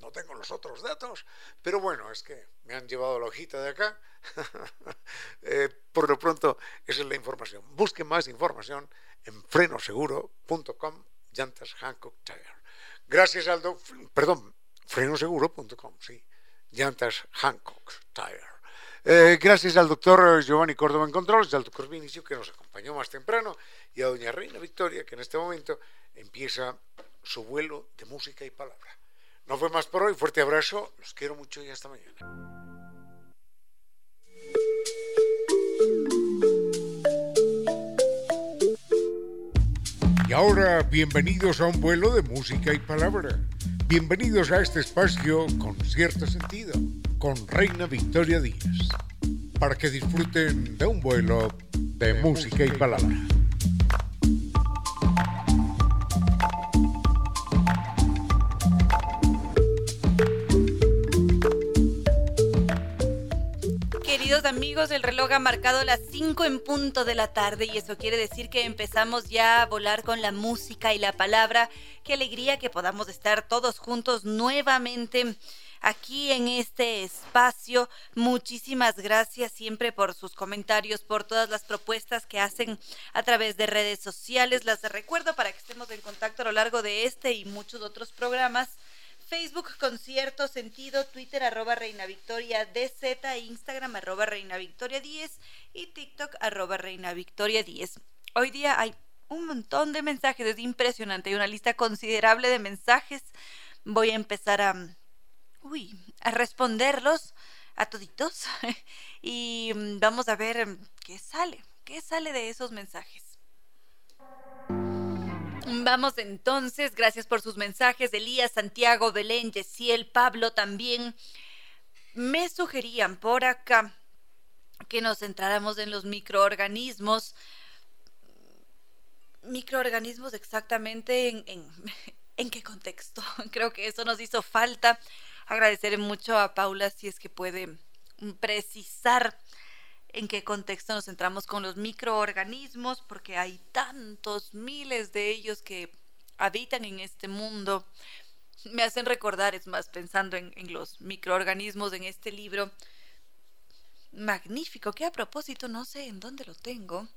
no tengo los otros datos, pero bueno, es que me han llevado la hojita de acá. Eh, por lo pronto, esa es la información. Busquen más información en frenoseguro.com, llantas Hancock Tire. Gracias al perdón, frenoseguro.com, sí, llantas Hancock Tire. Eh, gracias al doctor Giovanni Córdoba en Controles, al doctor Vinicio que nos acompañó más temprano y a doña Reina Victoria que en este momento empieza su vuelo de música y palabra. No fue más por hoy. Fuerte abrazo. Los quiero mucho y hasta mañana. Y ahora, bienvenidos a un vuelo de música y palabra. Bienvenidos a este espacio con cierto sentido, con Reina Victoria Díaz, para que disfruten de un vuelo de música y palabra. Amigos, el reloj ha marcado las 5 en punto de la tarde y eso quiere decir que empezamos ya a volar con la música y la palabra. Qué alegría que podamos estar todos juntos nuevamente aquí en este espacio. Muchísimas gracias siempre por sus comentarios, por todas las propuestas que hacen a través de redes sociales. Las recuerdo para que estemos en contacto a lo largo de este y muchos otros programas. Facebook con cierto sentido, Twitter arroba Reina Victoria DZ, Instagram arroba Reina Victoria 10 y TikTok arroba Reina Victoria 10. Hoy día hay un montón de mensajes, es impresionante, hay una lista considerable de mensajes. Voy a empezar a, uy, a responderlos a toditos y vamos a ver qué sale, qué sale de esos mensajes. Vamos entonces, gracias por sus mensajes, Elías, Santiago, Belén, Yesiel, Pablo también. Me sugerían por acá que nos centráramos en los microorganismos. Microorganismos exactamente en, en, en qué contexto. Creo que eso nos hizo falta. Agradeceré mucho a Paula si es que puede precisar en qué contexto nos centramos con los microorganismos, porque hay tantos miles de ellos que habitan en este mundo. Me hacen recordar, es más, pensando en, los microorganismos en este libro, magnífico, que a propósito no sé en dónde lo tengo,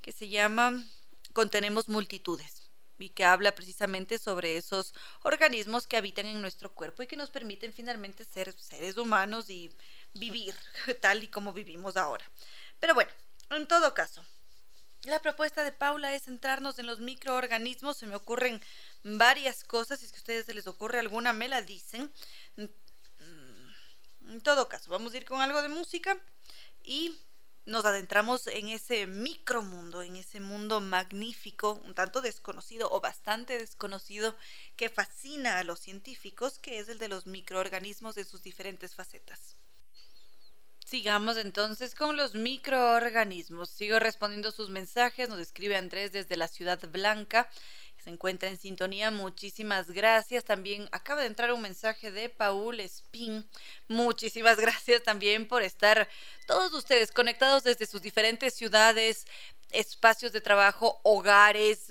que se llama Contenemos multitudes y que habla precisamente sobre esos organismos que habitan en nuestro cuerpo y que nos permiten finalmente ser seres humanos y vivir tal y como vivimos ahora. Pero bueno, en todo caso, la propuesta de Paula es centrarnos en los microorganismos. Se me ocurren varias cosas. Si es que a ustedes se les ocurre alguna, me la dicen. En todo caso, vamos a ir con algo de música y nos adentramos en ese micromundo, en ese mundo magnífico, un tanto desconocido o bastante desconocido, que fascina a los científicos, que es el de los microorganismos de sus diferentes facetas. Sigamos entonces con los microorganismos. Sigo respondiendo sus mensajes. Nos escribe Andrés desde la Ciudad Blanca. Se encuentra en sintonía. Muchísimas gracias. También acaba de entrar un mensaje de Paul Spin. Muchísimas gracias también por estar todos ustedes conectados desde sus diferentes ciudades, espacios de trabajo, hogares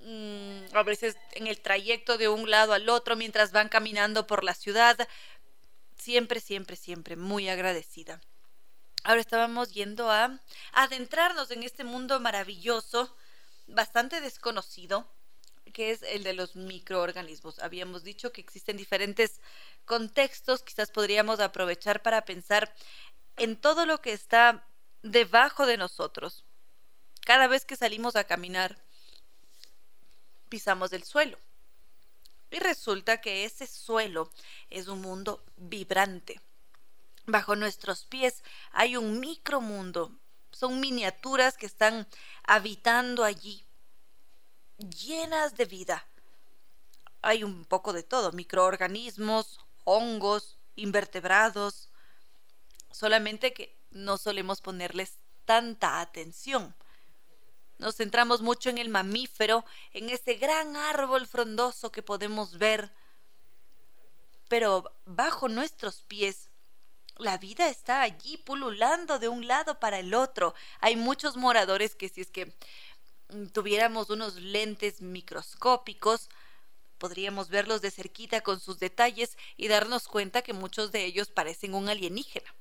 mm, a veces en el trayecto de un lado al otro mientras van caminando por la ciudad siempre, siempre, siempre muy agradecida. Ahora estábamos yendo a adentrarnos en este mundo maravilloso, bastante desconocido, que es el de los microorganismos. Habíamos dicho que existen diferentes contextos, quizás podríamos aprovechar para pensar en todo lo que está debajo de nosotros. Cada vez que salimos a caminar, pisamos el suelo. Y resulta que ese suelo es un mundo vibrante. Bajo nuestros pies hay un micromundo. Son miniaturas que están habitando allí, llenas de vida. Hay un poco de todo, microorganismos, hongos, invertebrados, solamente que no solemos ponerles tanta atención. Nos centramos mucho en el mamífero, en ese gran árbol frondoso que podemos ver. Pero bajo nuestros pies, la vida está allí pululando de un lado para el otro. Hay muchos moradores que si es que mm, tuviéramos unos lentes microscópicos, podríamos verlos de cerquita con sus detalles y darnos cuenta que muchos de ellos parecen un alienígena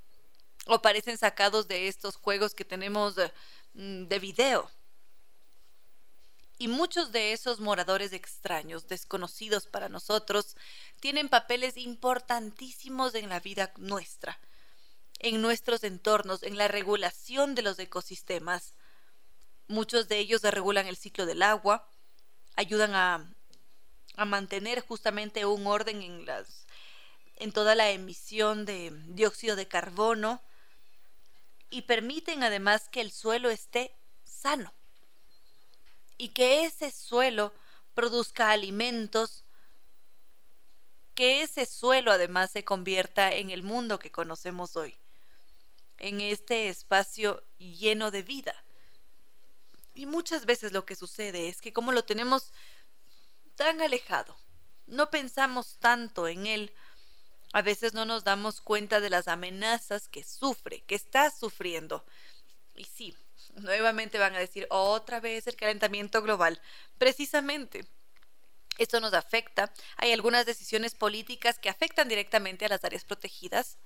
o parecen sacados de estos juegos que tenemos de, mm, de video y muchos de esos moradores extraños, desconocidos para nosotros, tienen papeles importantísimos en la vida nuestra, en nuestros entornos, en la regulación de los ecosistemas. Muchos de ellos regulan el ciclo del agua, ayudan a, mantener justamente un orden en las en toda la emisión de dióxido de carbono y permiten además que el suelo esté sano y que ese suelo produzca alimentos, que ese suelo además se convierta en el mundo que conocemos hoy, en este espacio lleno de vida. Y muchas veces lo que sucede es que como lo tenemos tan alejado, no pensamos tanto en él, a veces no nos damos cuenta de las amenazas que sufre, que está sufriendo. Y sí, nuevamente van a decir otra vez el calentamiento global. Precisamente, esto nos afecta. Hay algunas decisiones políticas que afectan directamente a las áreas protegidas,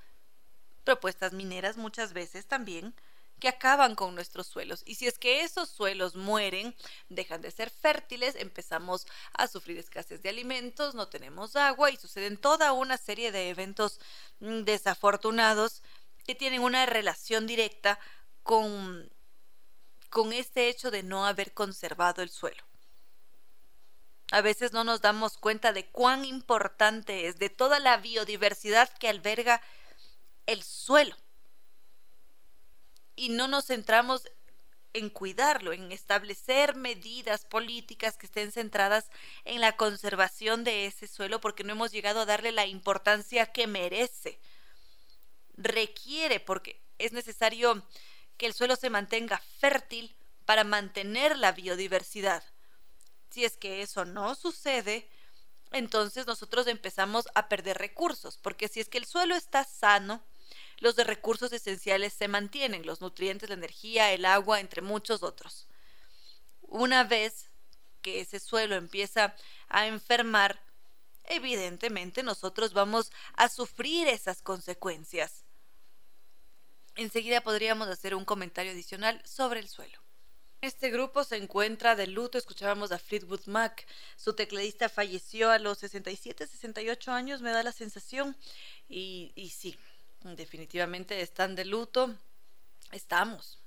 propuestas mineras muchas veces también, que acaban con nuestros suelos. Y si es que esos suelos mueren, dejan de ser fértiles, empezamos a sufrir escasez de alimentos, no tenemos agua y suceden toda una serie de eventos mm, desafortunados que tienen una relación directa con con este hecho de no haber conservado el suelo. A veces no nos damos cuenta de cuán importante es, de toda la biodiversidad que alberga el suelo. Y no nos centramos en cuidarlo, en establecer medidas políticas que estén centradas en la conservación de ese suelo porque no hemos llegado a darle la importancia que merece. Requiere, porque es necesario que el suelo se mantenga fértil para mantener la biodiversidad. Si es que eso no sucede, entonces nosotros empezamos a perder recursos, porque si es que el suelo está sano, los de recursos esenciales se mantienen, los nutrientes, la energía, el agua, entre muchos otros. Una vez que ese suelo empieza a enfermar, evidentemente nosotros vamos a sufrir esas consecuencias. Enseguida podríamos hacer un comentario adicional sobre el suelo. Este grupo se encuentra de luto. Escuchábamos a Fleetwood Mac. Su tecladista falleció a los 67, 68 años, me da la sensación. Y, sí, definitivamente están de luto. Estamos.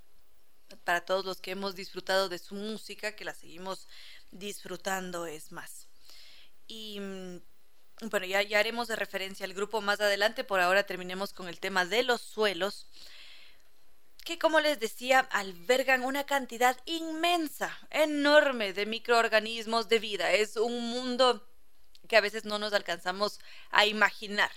Para todos los que hemos disfrutado de su música, que la seguimos disfrutando es más. Y mm, bueno, ya, ya haremos de referencia al grupo más adelante. Por ahora terminemos con el tema de los suelos que como les decía albergan una cantidad inmensa, enorme de microorganismos de vida. Es un mundo que a veces no nos alcanzamos a imaginar.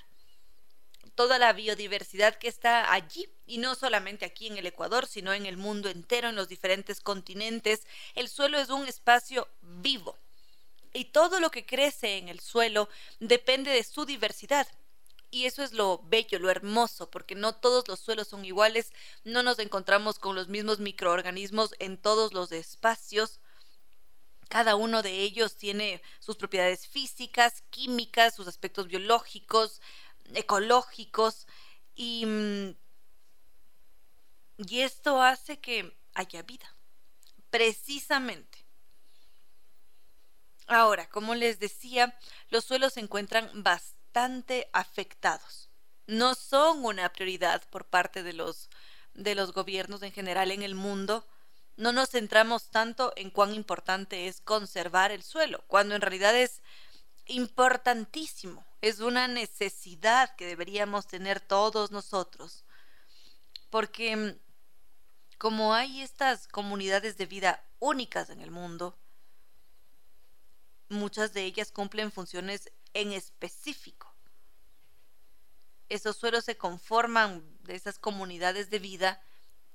Toda la biodiversidad que está allí, y no solamente aquí en el Ecuador, sino en el mundo entero, en los diferentes continentes, el suelo es un espacio vivo. Y todo lo que crece en el suelo depende de su diversidad y eso es lo bello, lo hermoso, porque no todos los suelos son iguales, no nos encontramos con los mismos microorganismos en todos los espacios. Cada uno de ellos tiene sus propiedades físicas, químicas, sus aspectos biológicos, ecológicos y, mm, y esto hace que haya vida, precisamente. Ahora, como les decía, los suelos se encuentran bastante afectados. No son una prioridad por parte de los, de los gobiernos en general en el mundo. No nos centramos tanto en cuán importante es conservar el suelo, cuando en realidad es importantísimo, es una necesidad que deberíamos tener todos nosotros. Porque mm, como hay estas comunidades de vida únicas en el mundo, muchas de ellas cumplen funciones en específico. Esos suelos se conforman de esas comunidades de vida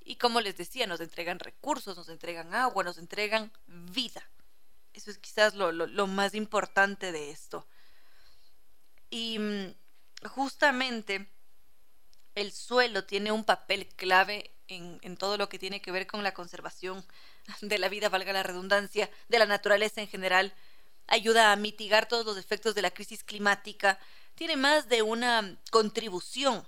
y como les decía, nos entregan recursos, nos entregan agua, nos entregan vida. Eso es quizás lo, más importante de esto. Y mm, justamente el suelo tiene un papel clave en, en, todo lo que tiene que ver con la conservación de la vida, valga la redundancia, de la naturaleza en general, ayuda a mitigar todos los efectos de la crisis climática, tiene más de una contribución,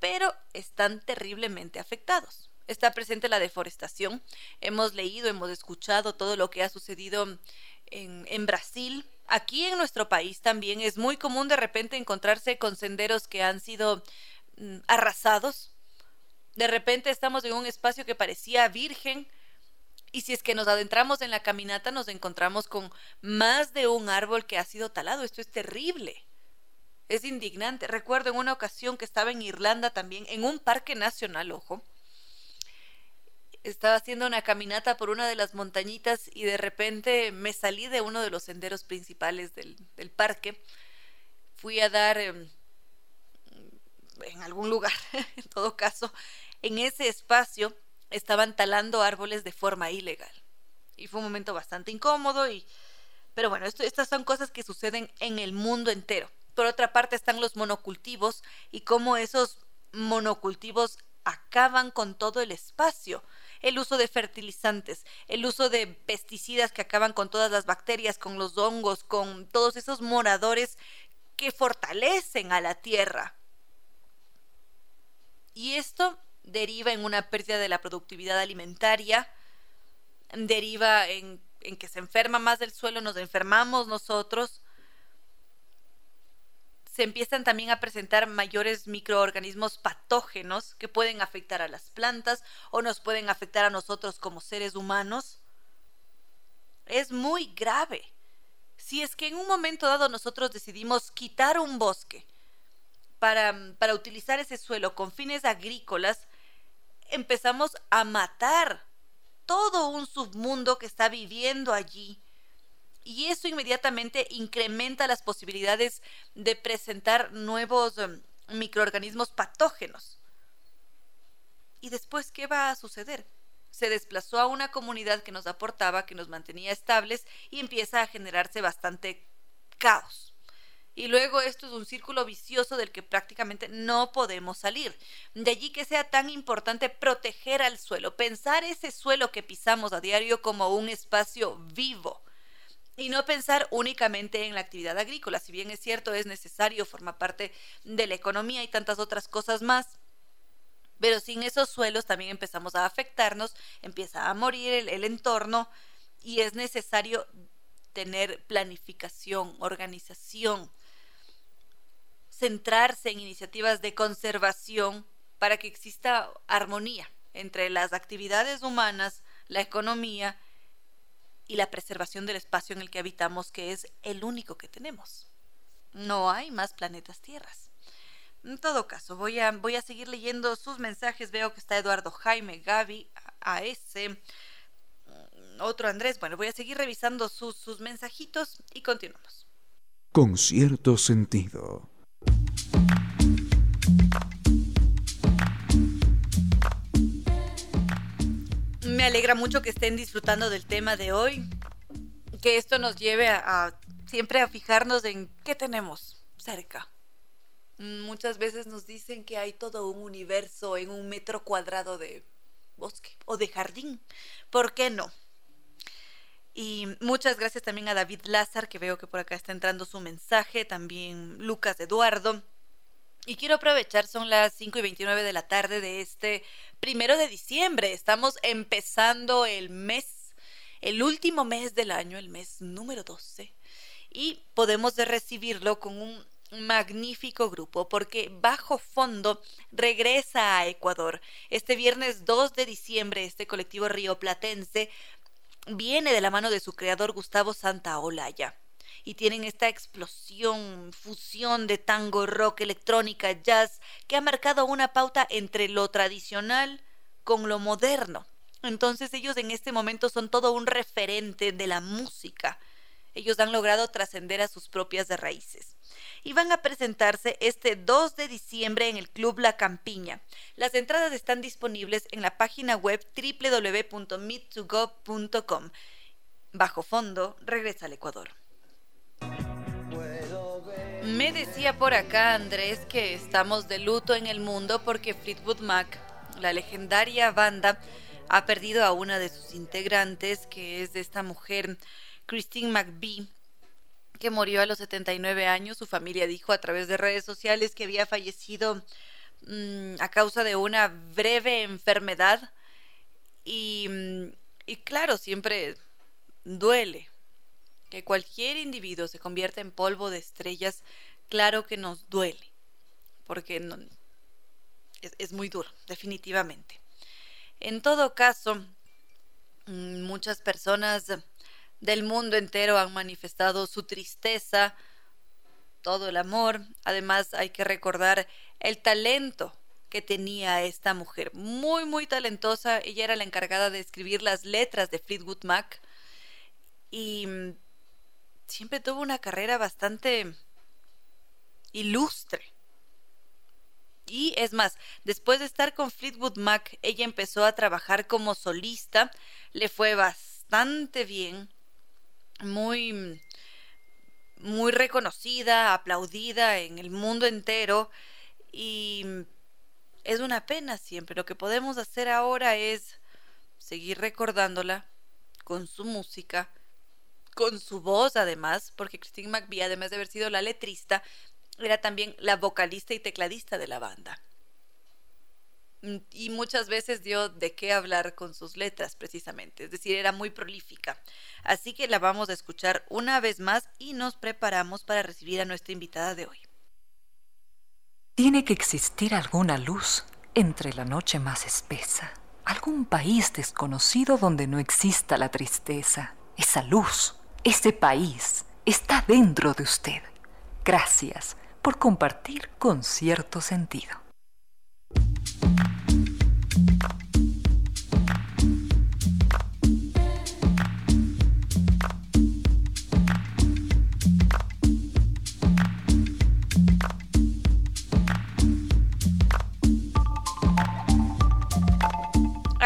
pero están terriblemente afectados. Está presente la deforestación. Hemos leído, hemos escuchado todo lo que ha sucedido en, Brasil. Aquí en nuestro país también es muy común de repente encontrarse con senderos que han sido mm, arrasados. De repente estamos en un espacio que parecía virgen, y si es que nos adentramos en la caminata, nos encontramos con más de un árbol que ha sido talado. Esto es terrible. Es indignante. Recuerdo en una ocasión que estaba en Irlanda también, en un parque nacional, ojo. Estaba haciendo una caminata por una de las montañitas y de repente me salí de uno de los senderos principales del, parque. Fui a dar em, en algún lugar, en todo caso, en ese espacio estaban talando árboles de forma ilegal. Y fue un momento bastante incómodo y pero bueno, estas son cosas que suceden en el mundo entero. Por otra parte están los monocultivos y cómo esos monocultivos acaban con todo el espacio. El uso de fertilizantes, el uso de pesticidas que acaban con todas las bacterias, con los hongos, con todos esos moradores que fortalecen a la tierra. Y esto deriva en una pérdida de la productividad alimentaria, deriva en, que se enferma más del suelo, nos enfermamos nosotros, se empiezan también a presentar mayores microorganismos patógenos que pueden afectar a las plantas o nos pueden afectar a nosotros como seres humanos. Es muy grave. Si es que en un momento dado nosotros decidimos quitar un bosque para, para utilizar ese suelo con fines agrícolas, empezamos a matar todo un submundo que está viviendo allí. Y eso inmediatamente incrementa las posibilidades de presentar nuevos em, microorganismos patógenos. ¿Y después qué va a suceder? Se desplazó a una comunidad que nos aportaba, que nos mantenía estables y empieza a generarse bastante caos. Y luego esto es un círculo vicioso del que prácticamente no podemos salir. De allí que sea tan importante proteger al suelo, pensar ese suelo que pisamos a diario como un espacio vivo y no pensar únicamente en la actividad agrícola. Si bien es cierto, es necesario, forma parte de la economía y tantas otras cosas más. Pero sin esos suelos también empezamos a afectarnos, empieza a morir el, el entorno y es necesario tener planificación, organización, centrarse en iniciativas de conservación para que exista armonía entre las actividades humanas, la economía y la preservación del espacio en el que habitamos, que es el único que tenemos. No hay más planetas tierras. En todo caso, voy a, voy a seguir leyendo sus mensajes. Veo que está Eduardo Jaime, Gaby, AS, otro Andrés. Bueno, voy a seguir revisando sus, sus mensajitos y continuamos. Con cierto sentido. Me alegra mucho que estén disfrutando del tema de hoy, que esto nos lleve a, siempre a fijarnos en qué tenemos cerca. Muchas veces nos dicen que hay todo un universo en un metro cuadrado de bosque o de jardín. ¿Por qué no? Y muchas gracias también a David Lázar, que veo que por acá está entrando su mensaje, también Lucas Eduardo. Y quiero aprovechar, son las 5 y 29 de la tarde de este primero de diciembre. Estamos empezando el mes, el último mes del año, el mes número 12. Y podemos recibirlo con un magnífico grupo porque Bajo Fondo regresa a Ecuador. Este viernes 2 de diciembre, este colectivo rioplatense viene de la mano de su creador Gustavo Santaolalla. Y tienen esta explosión, fusión de tango, rock, electrónica, jazz, que ha marcado una pauta entre lo tradicional con lo moderno. Entonces ellos en este momento son todo un referente de la música. Ellos han logrado trascender a sus propias raíces y van a presentarse este 2 de diciembre en el Club La Campiña. Las entradas están disponibles en la página web www.meet2go.com. Bajo fondo, regresa al Ecuador. Me decía por acá Andrés que estamos de luto en el mundo porque Fleetwood Mac, la legendaria banda, ha perdido a una de sus integrantes, que es esta mujer, Christine McBee, que murió a los 79 años. Su familia dijo a través de redes sociales que había fallecido mm, a causa de una breve enfermedad. Y, mm, y claro, siempre duele que cualquier individuo se convierta en polvo de estrellas. Claro que nos duele, porque no, es, muy duro, definitivamente. En todo caso, mm, muchas personas del mundo entero han manifestado su tristeza, todo el amor. Además hay que recordar el talento que tenía esta mujer. Muy, muy talentosa. Ella era la encargada de escribir las letras de Fleetwood Mac y mm, siempre tuvo una carrera bastante ilustre. Y es más, después de estar con Fleetwood Mac, ella empezó a trabajar como solista, le fue bastante bien muy muy reconocida, aplaudida en el mundo entero y es una pena siempre. Lo que podemos hacer ahora es seguir recordándola con su música, con su voz además, porque Christine McVie, además de haber sido la letrista, era también la vocalista y tecladista de la banda. Mm, y muchas veces dio de qué hablar con sus letras precisamente, es decir, era muy prolífica. Así que la vamos a escuchar una vez más y nos preparamos para recibir a nuestra invitada de hoy. Tiene que existir alguna luz entre la noche más espesa, algún país desconocido donde no exista la tristeza. Esa luz, ese país, está dentro de usted. Gracias por compartir con cierto sentido.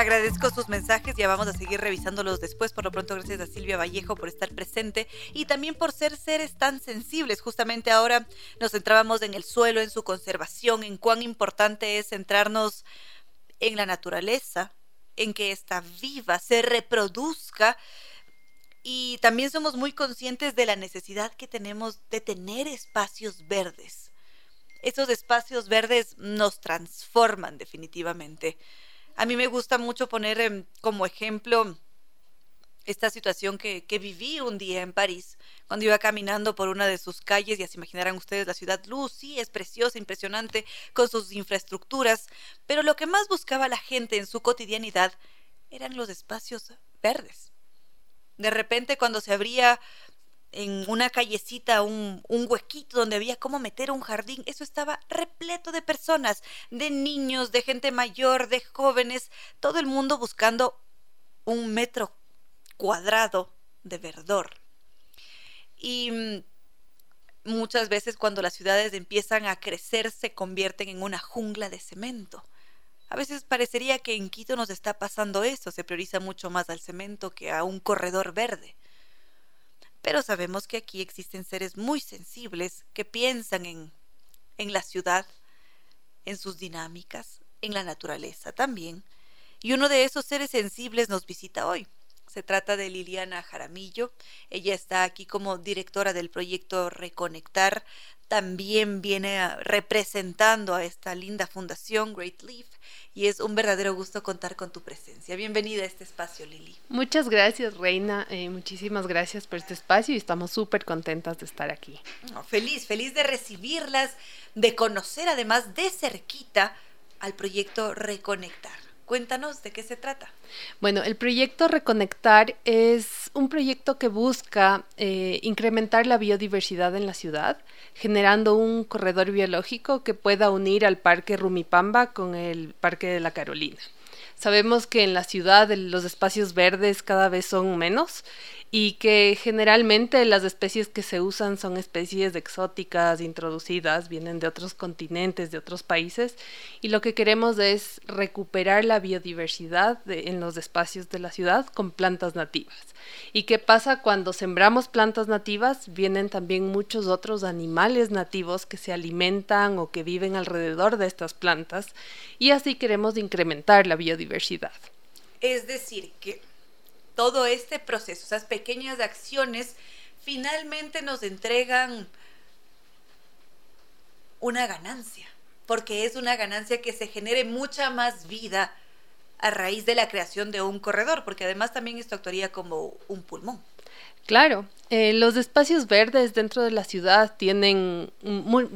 Agradezco sus mensajes, ya vamos a seguir revisándolos después. Por lo pronto, gracias a Silvia Vallejo por estar presente y también por ser seres tan sensibles. Justamente ahora nos centrábamos en el suelo, en su conservación, en cuán importante es centrarnos en la naturaleza, en que está viva, se reproduzca. Y también somos muy conscientes de la necesidad que tenemos de tener espacios verdes. Esos espacios verdes nos transforman definitivamente. A mí me gusta mucho poner em, como ejemplo esta situación que, viví un día en París, cuando iba caminando por una de sus calles, ya se imaginarán ustedes la ciudad luz, sí, es preciosa, impresionante, con sus infraestructuras, pero lo que más buscaba la gente en su cotidianidad eran los espacios verdes. De repente, cuando se abría en una callecita un, huequito donde había cómo meter un jardín. Eso estaba repleto de personas, de niños, de gente mayor, de jóvenes, todo el mundo buscando un metro cuadrado de verdor. Y mm, muchas veces cuando las ciudades empiezan a crecer se convierten en una jungla de cemento. A veces parecería que en Quito nos está pasando eso, se prioriza mucho más al cemento que a un corredor verde pero sabemos que aquí existen seres muy sensibles que piensan en, en la ciudad, en sus dinámicas, en la naturaleza también. Y uno de esos seres sensibles nos visita hoy. Se trata de Liliana Jaramillo. Ella está aquí como directora del proyecto Reconectar. También viene representando a esta linda fundación Great Leaf y es un verdadero gusto contar con tu presencia. Bienvenida a este espacio, Lili. Muchas gracias, Reina. Eh, muchísimas gracias por este espacio y estamos súper contentas de estar aquí. feliz, feliz de recibirlas, de conocer además de cerquita al proyecto Reconectar. Cuéntanos de qué se trata. Bueno, el proyecto Reconectar es un proyecto que busca eh, incrementar la biodiversidad en la ciudad, generando un corredor biológico que pueda unir al Parque Rumipamba con el Parque de la Carolina. Sabemos que en la ciudad los espacios verdes cada vez son menos y que generalmente las especies que se usan son especies exóticas, introducidas, vienen de otros continentes, de otros países, y lo que queremos es recuperar la biodiversidad en los espacios de la ciudad con plantas nativas. ¿Y qué pasa cuando sembramos plantas nativas? Vienen también muchos otros animales nativos que se alimentan o que viven alrededor de estas plantas, y así queremos incrementar la biodiversidad. Es decir, que todo este proceso, esas pequeñas acciones, finalmente nos entregan una ganancia, porque es una ganancia que se genere mucha más vida a raíz de la creación de un corredor, porque además también esto actuaría como un pulmón. Claro, eh, los espacios verdes dentro de la ciudad tienen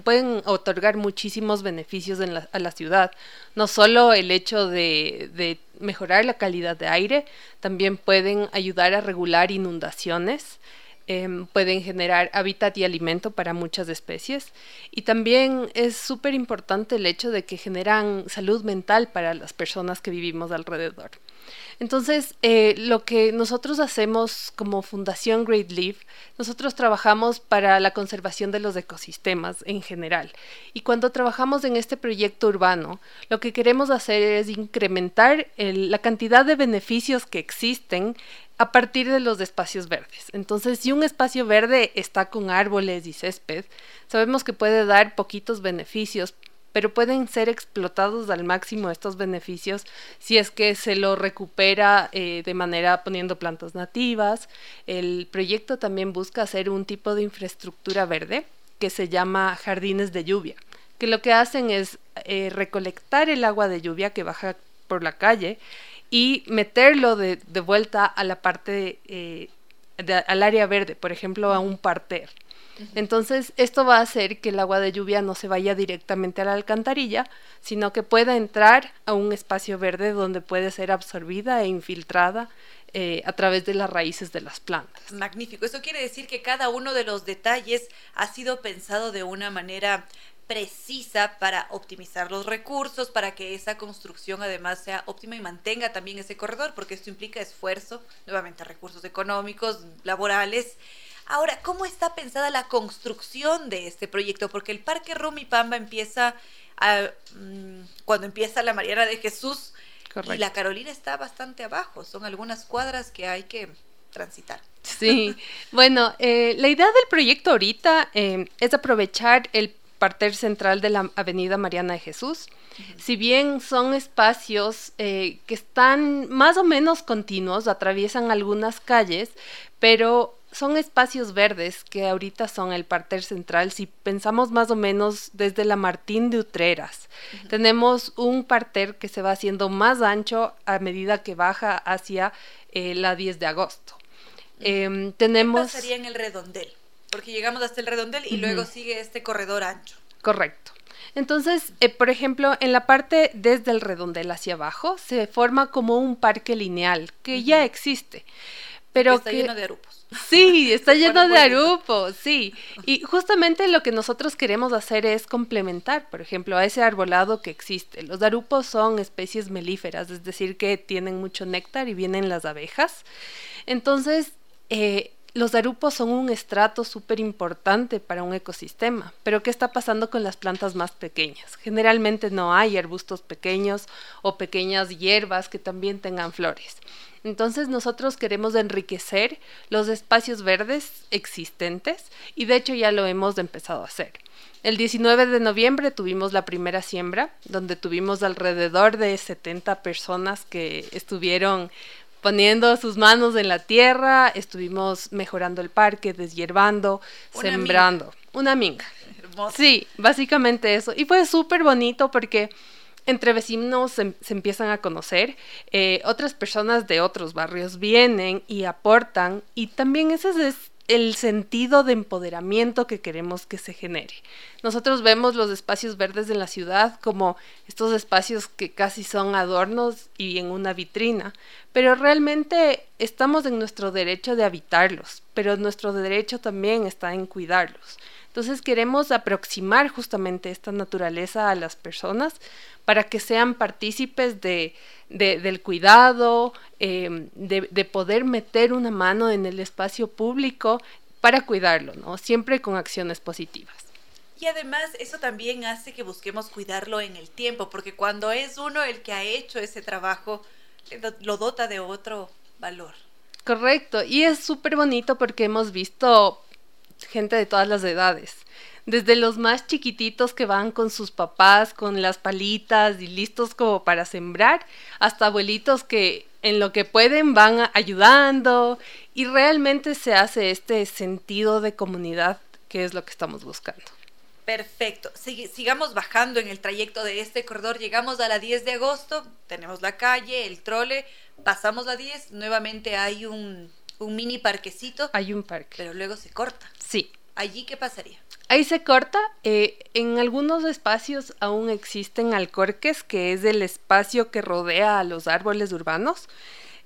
pueden otorgar muchísimos beneficios a la ciudad. No solo el hecho de, mejorar la calidad de aire, también pueden ayudar a regular inundaciones, em, pueden generar hábitat y alimento para muchas especies. Y también es súper importante el hecho de que generan salud mental para las personas que vivimos alrededor. Entonces, eh, lo que nosotros hacemos como Fundación Great Leaf, nosotros trabajamos para la conservación de los ecosistemas en general. Y cuando trabajamos en este proyecto urbano, lo que queremos hacer es incrementar la cantidad de beneficios que existen a partir de los espacios verdes. Entonces, si un espacio verde está con árboles y césped, sabemos que puede dar poquitos beneficios, pero pueden ser explotados al máximo estos beneficios si es que se lo recupera eh, de manera poniendo plantas nativas. El proyecto también busca hacer un tipo de infraestructura verde que se llama jardines de lluvia, que lo que hacen es eh, recolectar el agua de lluvia que baja por la calle y meterlo de, vuelta a la parte, eh, al área verde, por ejemplo, a un parter. Entonces, esto va a hacer que el agua de lluvia no se vaya directamente a la alcantarilla, sino que pueda entrar a un espacio verde donde puede ser absorbida e infiltrada eh, a través de las raíces de las plantas. Magnífico. Eso quiere decir que cada uno de los detalles ha sido pensado de una manera precisa para optimizar los recursos, para que esa construcción además sea óptima y mantenga también ese corredor, porque esto implica esfuerzo, nuevamente recursos económicos, laborales Ahora, ¿cómo está pensada la construcción de este proyecto? Porque el Parque Rumipamba empieza a, mm, cuando empieza la Mariana de Jesús Y la Carolina está bastante abajo, son algunas cuadras que hay que transitar. Sí, bueno, eh, la idea del proyecto ahorita eh, es aprovechar el parter central de la Avenida Mariana de Jesús. Si bien son espacios eh, que están más o menos continuos, atraviesan algunas calles, pero son espacios verdes que ahorita son el parter central. Si pensamos más o menos desde la Martín de Utreras, tenemos un parter que se va haciendo más ancho a medida que baja hacia eh, la 10 de agosto. Em, tenemos... ¿Qué pasaría en el redondel? Porque llegamos hasta el redondel y luego sigue este corredor ancho. Correcto. Entonces, eh, por ejemplo, en la parte desde el redondel hacia abajo se forma como un parque lineal que ya existe. Pero está lleno de arupos. Sí, está lleno de arupos, sí. Y justamente lo que nosotros queremos hacer es complementar, por ejemplo, a ese arbolado que existe. Los arupos son especies melíferas, es decir, que tienen mucho néctar y vienen las abejas. Entonces, eh, los arupos son un estrato súper importante para un ecosistema, pero ¿qué está pasando con las plantas más pequeñas? Generalmente no hay arbustos pequeños o pequeñas hierbas que también tengan flores. Entonces nosotros queremos enriquecer los espacios verdes existentes y de hecho ya lo hemos empezado a hacer. El 19 de noviembre tuvimos la primera siembra, donde tuvimos alrededor de 70 personas que estuvieron poniendo sus manos en la tierra, estuvimos mejorando el parque, deshiervando, sembrando. Una minga. Sí, básicamente eso. Y fue súper bonito porque entre vecinos se, empiezan a conocer, eh, otras personas de otros barrios vienen y aportan y también ese es el sentido de empoderamiento que queremos que se genere. Nosotros vemos los espacios verdes de la ciudad como estos espacios que casi son adornos y en una vitrina, pero realmente estamos en nuestro derecho de habitarlos, pero nuestro derecho también está en cuidarlos. Entonces queremos aproximar justamente esta naturaleza a las personas para que sean partícipes de, del cuidado, em, de, poder meter una mano en el espacio público para cuidarlo, ¿no? Siempre con acciones positivas. Y además eso también hace que busquemos cuidarlo en el tiempo, porque cuando es uno el que ha hecho ese trabajo, lo dota de otro valor. Correcto, y es súper bonito porque hemos visto gente de todas las edades. Desde los más chiquititos que van con sus papás, con las palitas y listos como para sembrar, hasta abuelitos que en lo que pueden van ayudando y realmente se hace este sentido de comunidad que es lo que estamos buscando. Perfecto. sigamos bajando en el trayecto de este corredor. Llegamos a la 10 de agosto, tenemos la calle, el trole, pasamos la 10, nuevamente hay un un mini parquecito. Hay un parque. Pero luego se corta. ¿Allí qué pasaría? Ahí se corta. Eh, en algunos espacios aún existen alcorques, que es el espacio que rodea a los árboles urbanos.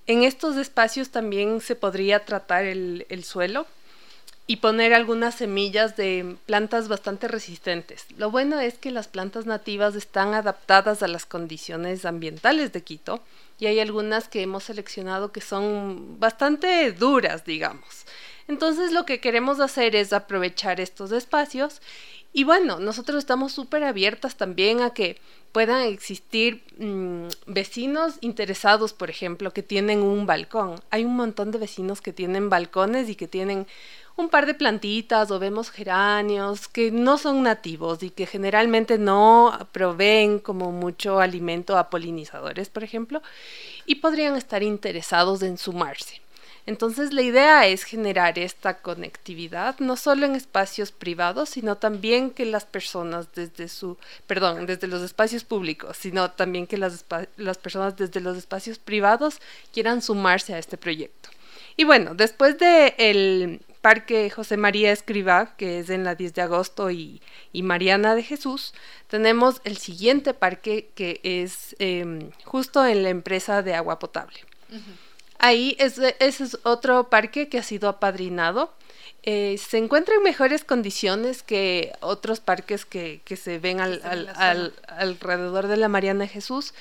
En estos espacios también se podría tratar el suelo y poner algunas semillas de plantas bastante resistentes. Lo bueno es que las plantas nativas están adaptadas a las condiciones ambientales de Quito y hay algunas que hemos seleccionado que son bastante duras, digamos. Entonces lo que queremos hacer es aprovechar estos espacios y bueno, nosotros estamos súper abiertas también a que puedan existir mm, vecinos interesados, por ejemplo, que tienen un balcón. Hay un montón de vecinos que tienen balcones y que tienen un par de plantitas o vemos geranios que no son nativos y que generalmente no proveen como mucho alimento a polinizadores, por ejemplo, y podrían estar interesados en sumarse. Entonces la idea es generar esta conectividad no solo en espacios privados, sino también que las personas desde su, perdón, desde los espacios públicos, sino también que las, las personas desde los espacios privados quieran sumarse a este proyecto. Y bueno, después de el Parque José María Escribá, que es en la 10 de agosto, y, Mariana de Jesús, tenemos el siguiente parque que es em, justo en la empresa de agua potable. Ahí es, ese es otro parque que ha sido apadrinado. Eh, se encuentra en mejores condiciones que otros parques que, se ven al, alrededor de la Mariana Jesús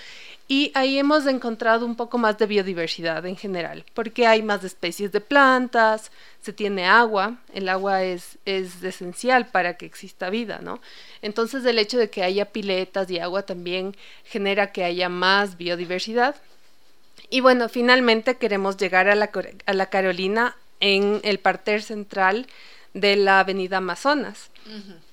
Y ahí hemos encontrado un poco más de biodiversidad en general, porque hay más especies de plantas, se tiene agua, el agua es, es esencial para que exista vida, ¿no? Entonces el hecho de que haya piletas y agua también genera que haya más biodiversidad. Y bueno, finalmente queremos llegar a la, a la Carolina en el parterre central de la avenida Amazonas,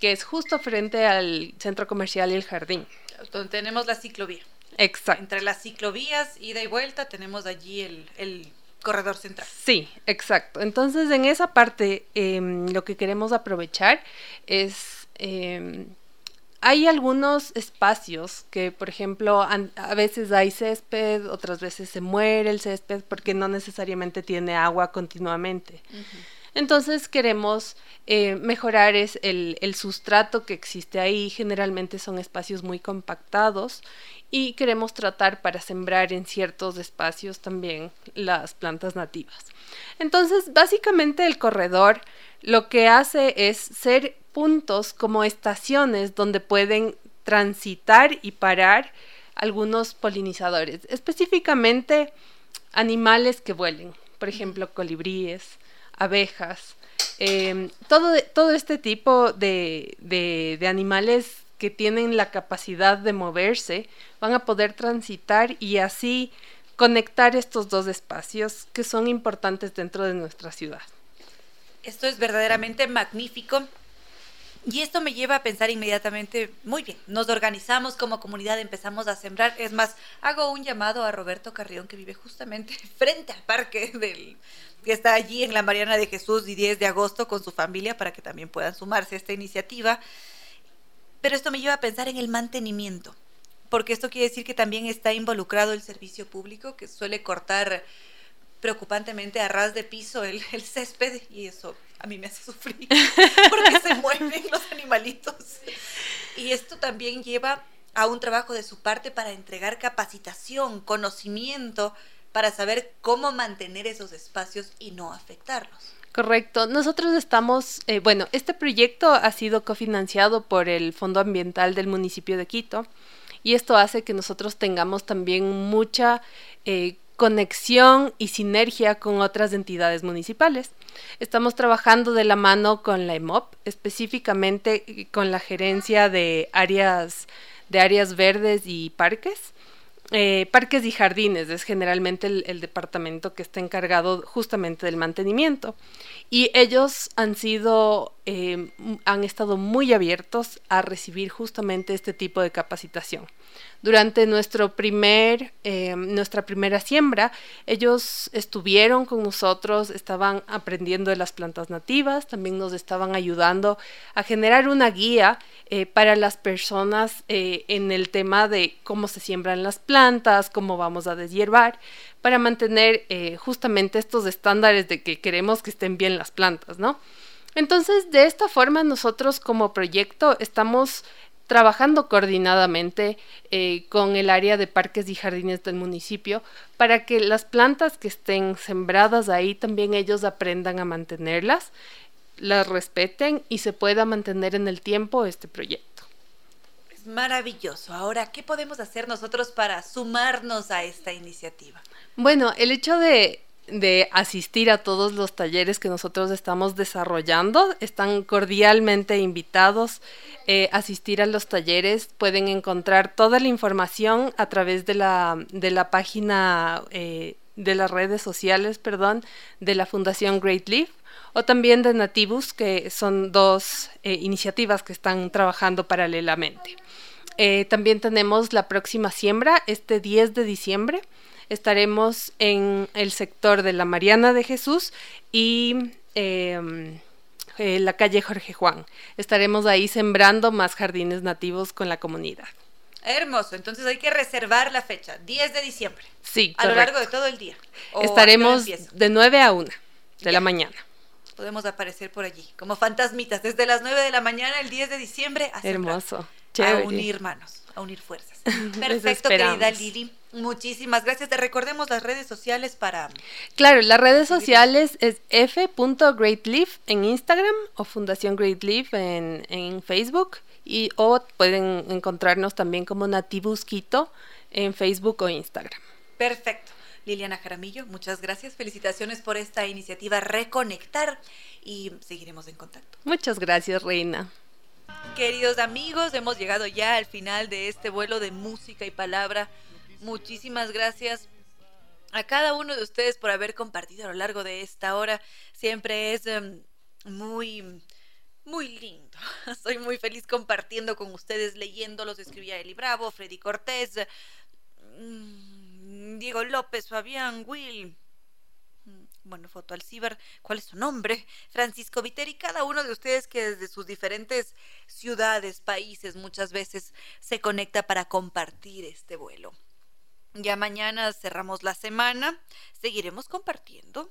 que es justo frente al centro comercial y el jardín. Donde tenemos la ciclovía. Exacto. Entre las ciclovías, ida y vuelta, tenemos allí el, corredor central. Sí, exacto. Entonces, en esa parte, em, lo que queremos aprovechar es... Em, hay algunos espacios que, por ejemplo, a veces hay césped, otras veces se muere el césped porque no necesariamente tiene agua continuamente. Entonces queremos eh, mejorar es el, el, sustrato que existe ahí. Generalmente son espacios muy compactados y queremos tratar para sembrar en ciertos espacios también las plantas nativas. Entonces, básicamente el corredor lo que hace es ser puntos como estaciones donde pueden transitar y parar algunos polinizadores, específicamente animales que vuelen, por ejemplo, colibríes, abejas, em, todo, todo este tipo de, de animales que tienen la capacidad de moverse van a poder transitar y así conectar estos dos espacios que son importantes dentro de nuestra ciudad. Esto es verdaderamente magnífico. Y esto me lleva a pensar inmediatamente, muy bien, nos organizamos como comunidad, empezamos a sembrar. Es más, hago un llamado a Roberto Carrión, que vive justamente frente al parque del, que está allí en la Mariana de Jesús y 10 de agosto con su familia para que también puedan sumarse a esta iniciativa. Pero esto me lleva a pensar en el mantenimiento, porque esto quiere decir que también está involucrado el servicio público, que suele cortar preocupantemente a ras de piso el, césped y eso a mí me hace sufrir porque se mueven los animalitos. Y esto también lleva a un trabajo de su parte para entregar capacitación, conocimiento, para saber cómo mantener esos espacios y no afectarlos. Correcto. Nosotros estamos, eh, bueno, este proyecto ha sido cofinanciado por el Fondo Ambiental del municipio de Quito y esto hace que nosotros tengamos también mucha eh, conexión y sinergia con otras entidades municipales. Estamos trabajando de la mano con la EMOP, específicamente eh, con la gerencia de áreas de áreas verdes y parques eh, parques y jardines es generalmente el, departamento que está encargado justamente del mantenimiento y ellos han sido eh, han estado muy abiertos a recibir justamente este tipo de capacitación durante nuestro primer, eh, nuestra primera siembra, ellos estuvieron con nosotros, estaban aprendiendo de las plantas nativas, también nos estaban ayudando a generar una guía eh, para las personas eh, en el tema de cómo se siembran las plantas, cómo vamos a deshiervar, para mantener justamente estos estándares de que queremos que estén bien las plantas, ¿no? Entonces, de esta forma, nosotros como proyecto estamos trabajando coordinadamente eh, con el área de parques y jardines del municipio para que las plantas que estén sembradas ahí también ellos aprendan a mantenerlas, las respeten y se pueda mantener en el tiempo este proyecto. Es maravilloso. Ahora, ¿qué podemos hacer nosotros para sumarnos a esta iniciativa? Bueno, el hecho de de asistir a todos los talleres que nosotros estamos desarrollando. Están cordialmente invitados eh, a asistir a los talleres. Pueden encontrar toda la información a través de la, de la página eh, de las redes sociales, perdón, de la Fundación Great Leaf o también de Nativus, que son dos eh, iniciativas que están trabajando paralelamente. también tenemos la próxima siembra, este 10 de diciembre estaremos en el sector de la Mariana de Jesús y em, eh, la calle Jorge Juan. Estaremos ahí sembrando más jardines nativos con la comunidad. Hermoso, entonces hay que reservar la fecha, 10 de diciembre. Sí, a lo largo de todo el día. Estaremos de 9 a 1 de la mañana. Podemos aparecer por allí, como fantasmitas, desde las 9 de la mañana el 10 de diciembre a Hermoso. A unir manos, a unir fuerzas. Perfecto, querida Lili. Muchísimas gracias. Te recordemos las redes sociales para... Claro, las redes sociales es f.greatleaf en Instagram o Fundación Great Leaf en, en Facebook y o pueden encontrarnos también como Nativus Quito en Facebook o Instagram. Perfecto. Liliana Jaramillo, muchas gracias. Felicitaciones por esta iniciativa Reconectar y seguiremos en contacto. Muchas gracias, Reina. Queridos amigos, hemos llegado ya al final de este vuelo de música y palabra. Muchísimas gracias a cada uno de ustedes por haber compartido a lo largo de esta hora. Siempre es em, muy, muy lindo. Soy muy feliz compartiendo con ustedes, leyéndolos. Escribía Eli Bravo, Freddy Cortés. Mm, Diego López, Fabián, Will, mm, bueno, Foto Alcibar, ¿cuál es su nombre? Francisco Viteri, cada uno de ustedes que desde sus diferentes ciudades, países, muchas veces se conecta para compartir este vuelo. Ya mañana cerramos la semana, seguiremos compartiendo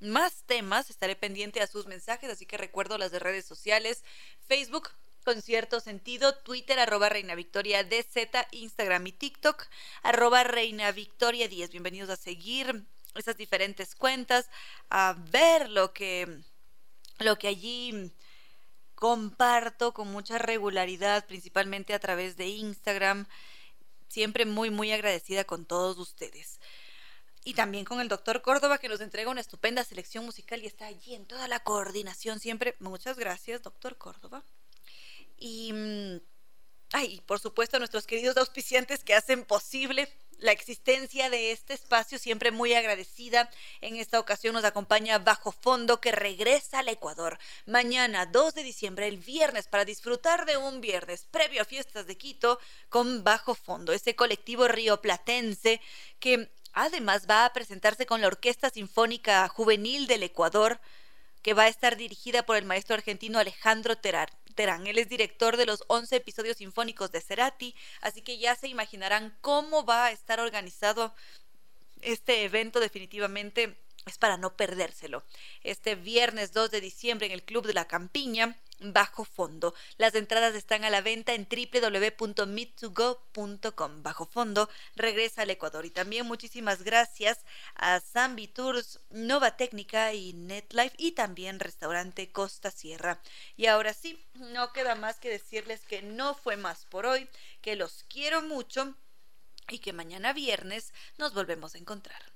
más temas, estaré pendiente a sus mensajes, así que recuerdo las de redes sociales, Facebook, con cierto sentido, Twitter arroba Reina Victoria DZ, Instagram y TikTok arroba Reina Victoria 10. Bienvenidos a seguir esas diferentes cuentas, a ver lo que, lo que allí comparto con mucha regularidad, principalmente a través de Instagram. Siempre muy, muy agradecida con todos ustedes. Y también con el doctor Córdoba, que nos entrega una estupenda selección musical y está allí en toda la coordinación siempre. Muchas gracias, doctor Córdoba. Y, mm, ay, por supuesto, a nuestros queridos auspiciantes que hacen posible la existencia de este espacio, siempre muy agradecida. En esta ocasión nos acompaña Bajo Fondo, que regresa al Ecuador mañana 2 de diciembre, el viernes, para disfrutar de un viernes previo a fiestas de Quito con Bajo Fondo, ese colectivo rioplatense que además va a presentarse con la Orquesta Sinfónica Juvenil del Ecuador, que va a estar dirigida por el maestro argentino Alejandro Terar. Él es director de los 11 episodios sinfónicos de Cerati, así que ya se imaginarán cómo va a estar organizado este evento definitivamente es para no perdérselo. Este viernes 2 de diciembre en el Club de la Campiña Bajo Fondo. Las entradas están a la venta en www.meet2go.com. Bajo Fondo regresa al Ecuador. Y también muchísimas gracias a Zambi Tours, Nova Técnica y NetLife y también Restaurante Costa Sierra. Y ahora sí, no queda más que decirles que no fue más por hoy, que los quiero mucho y que mañana viernes nos volvemos a encontrar.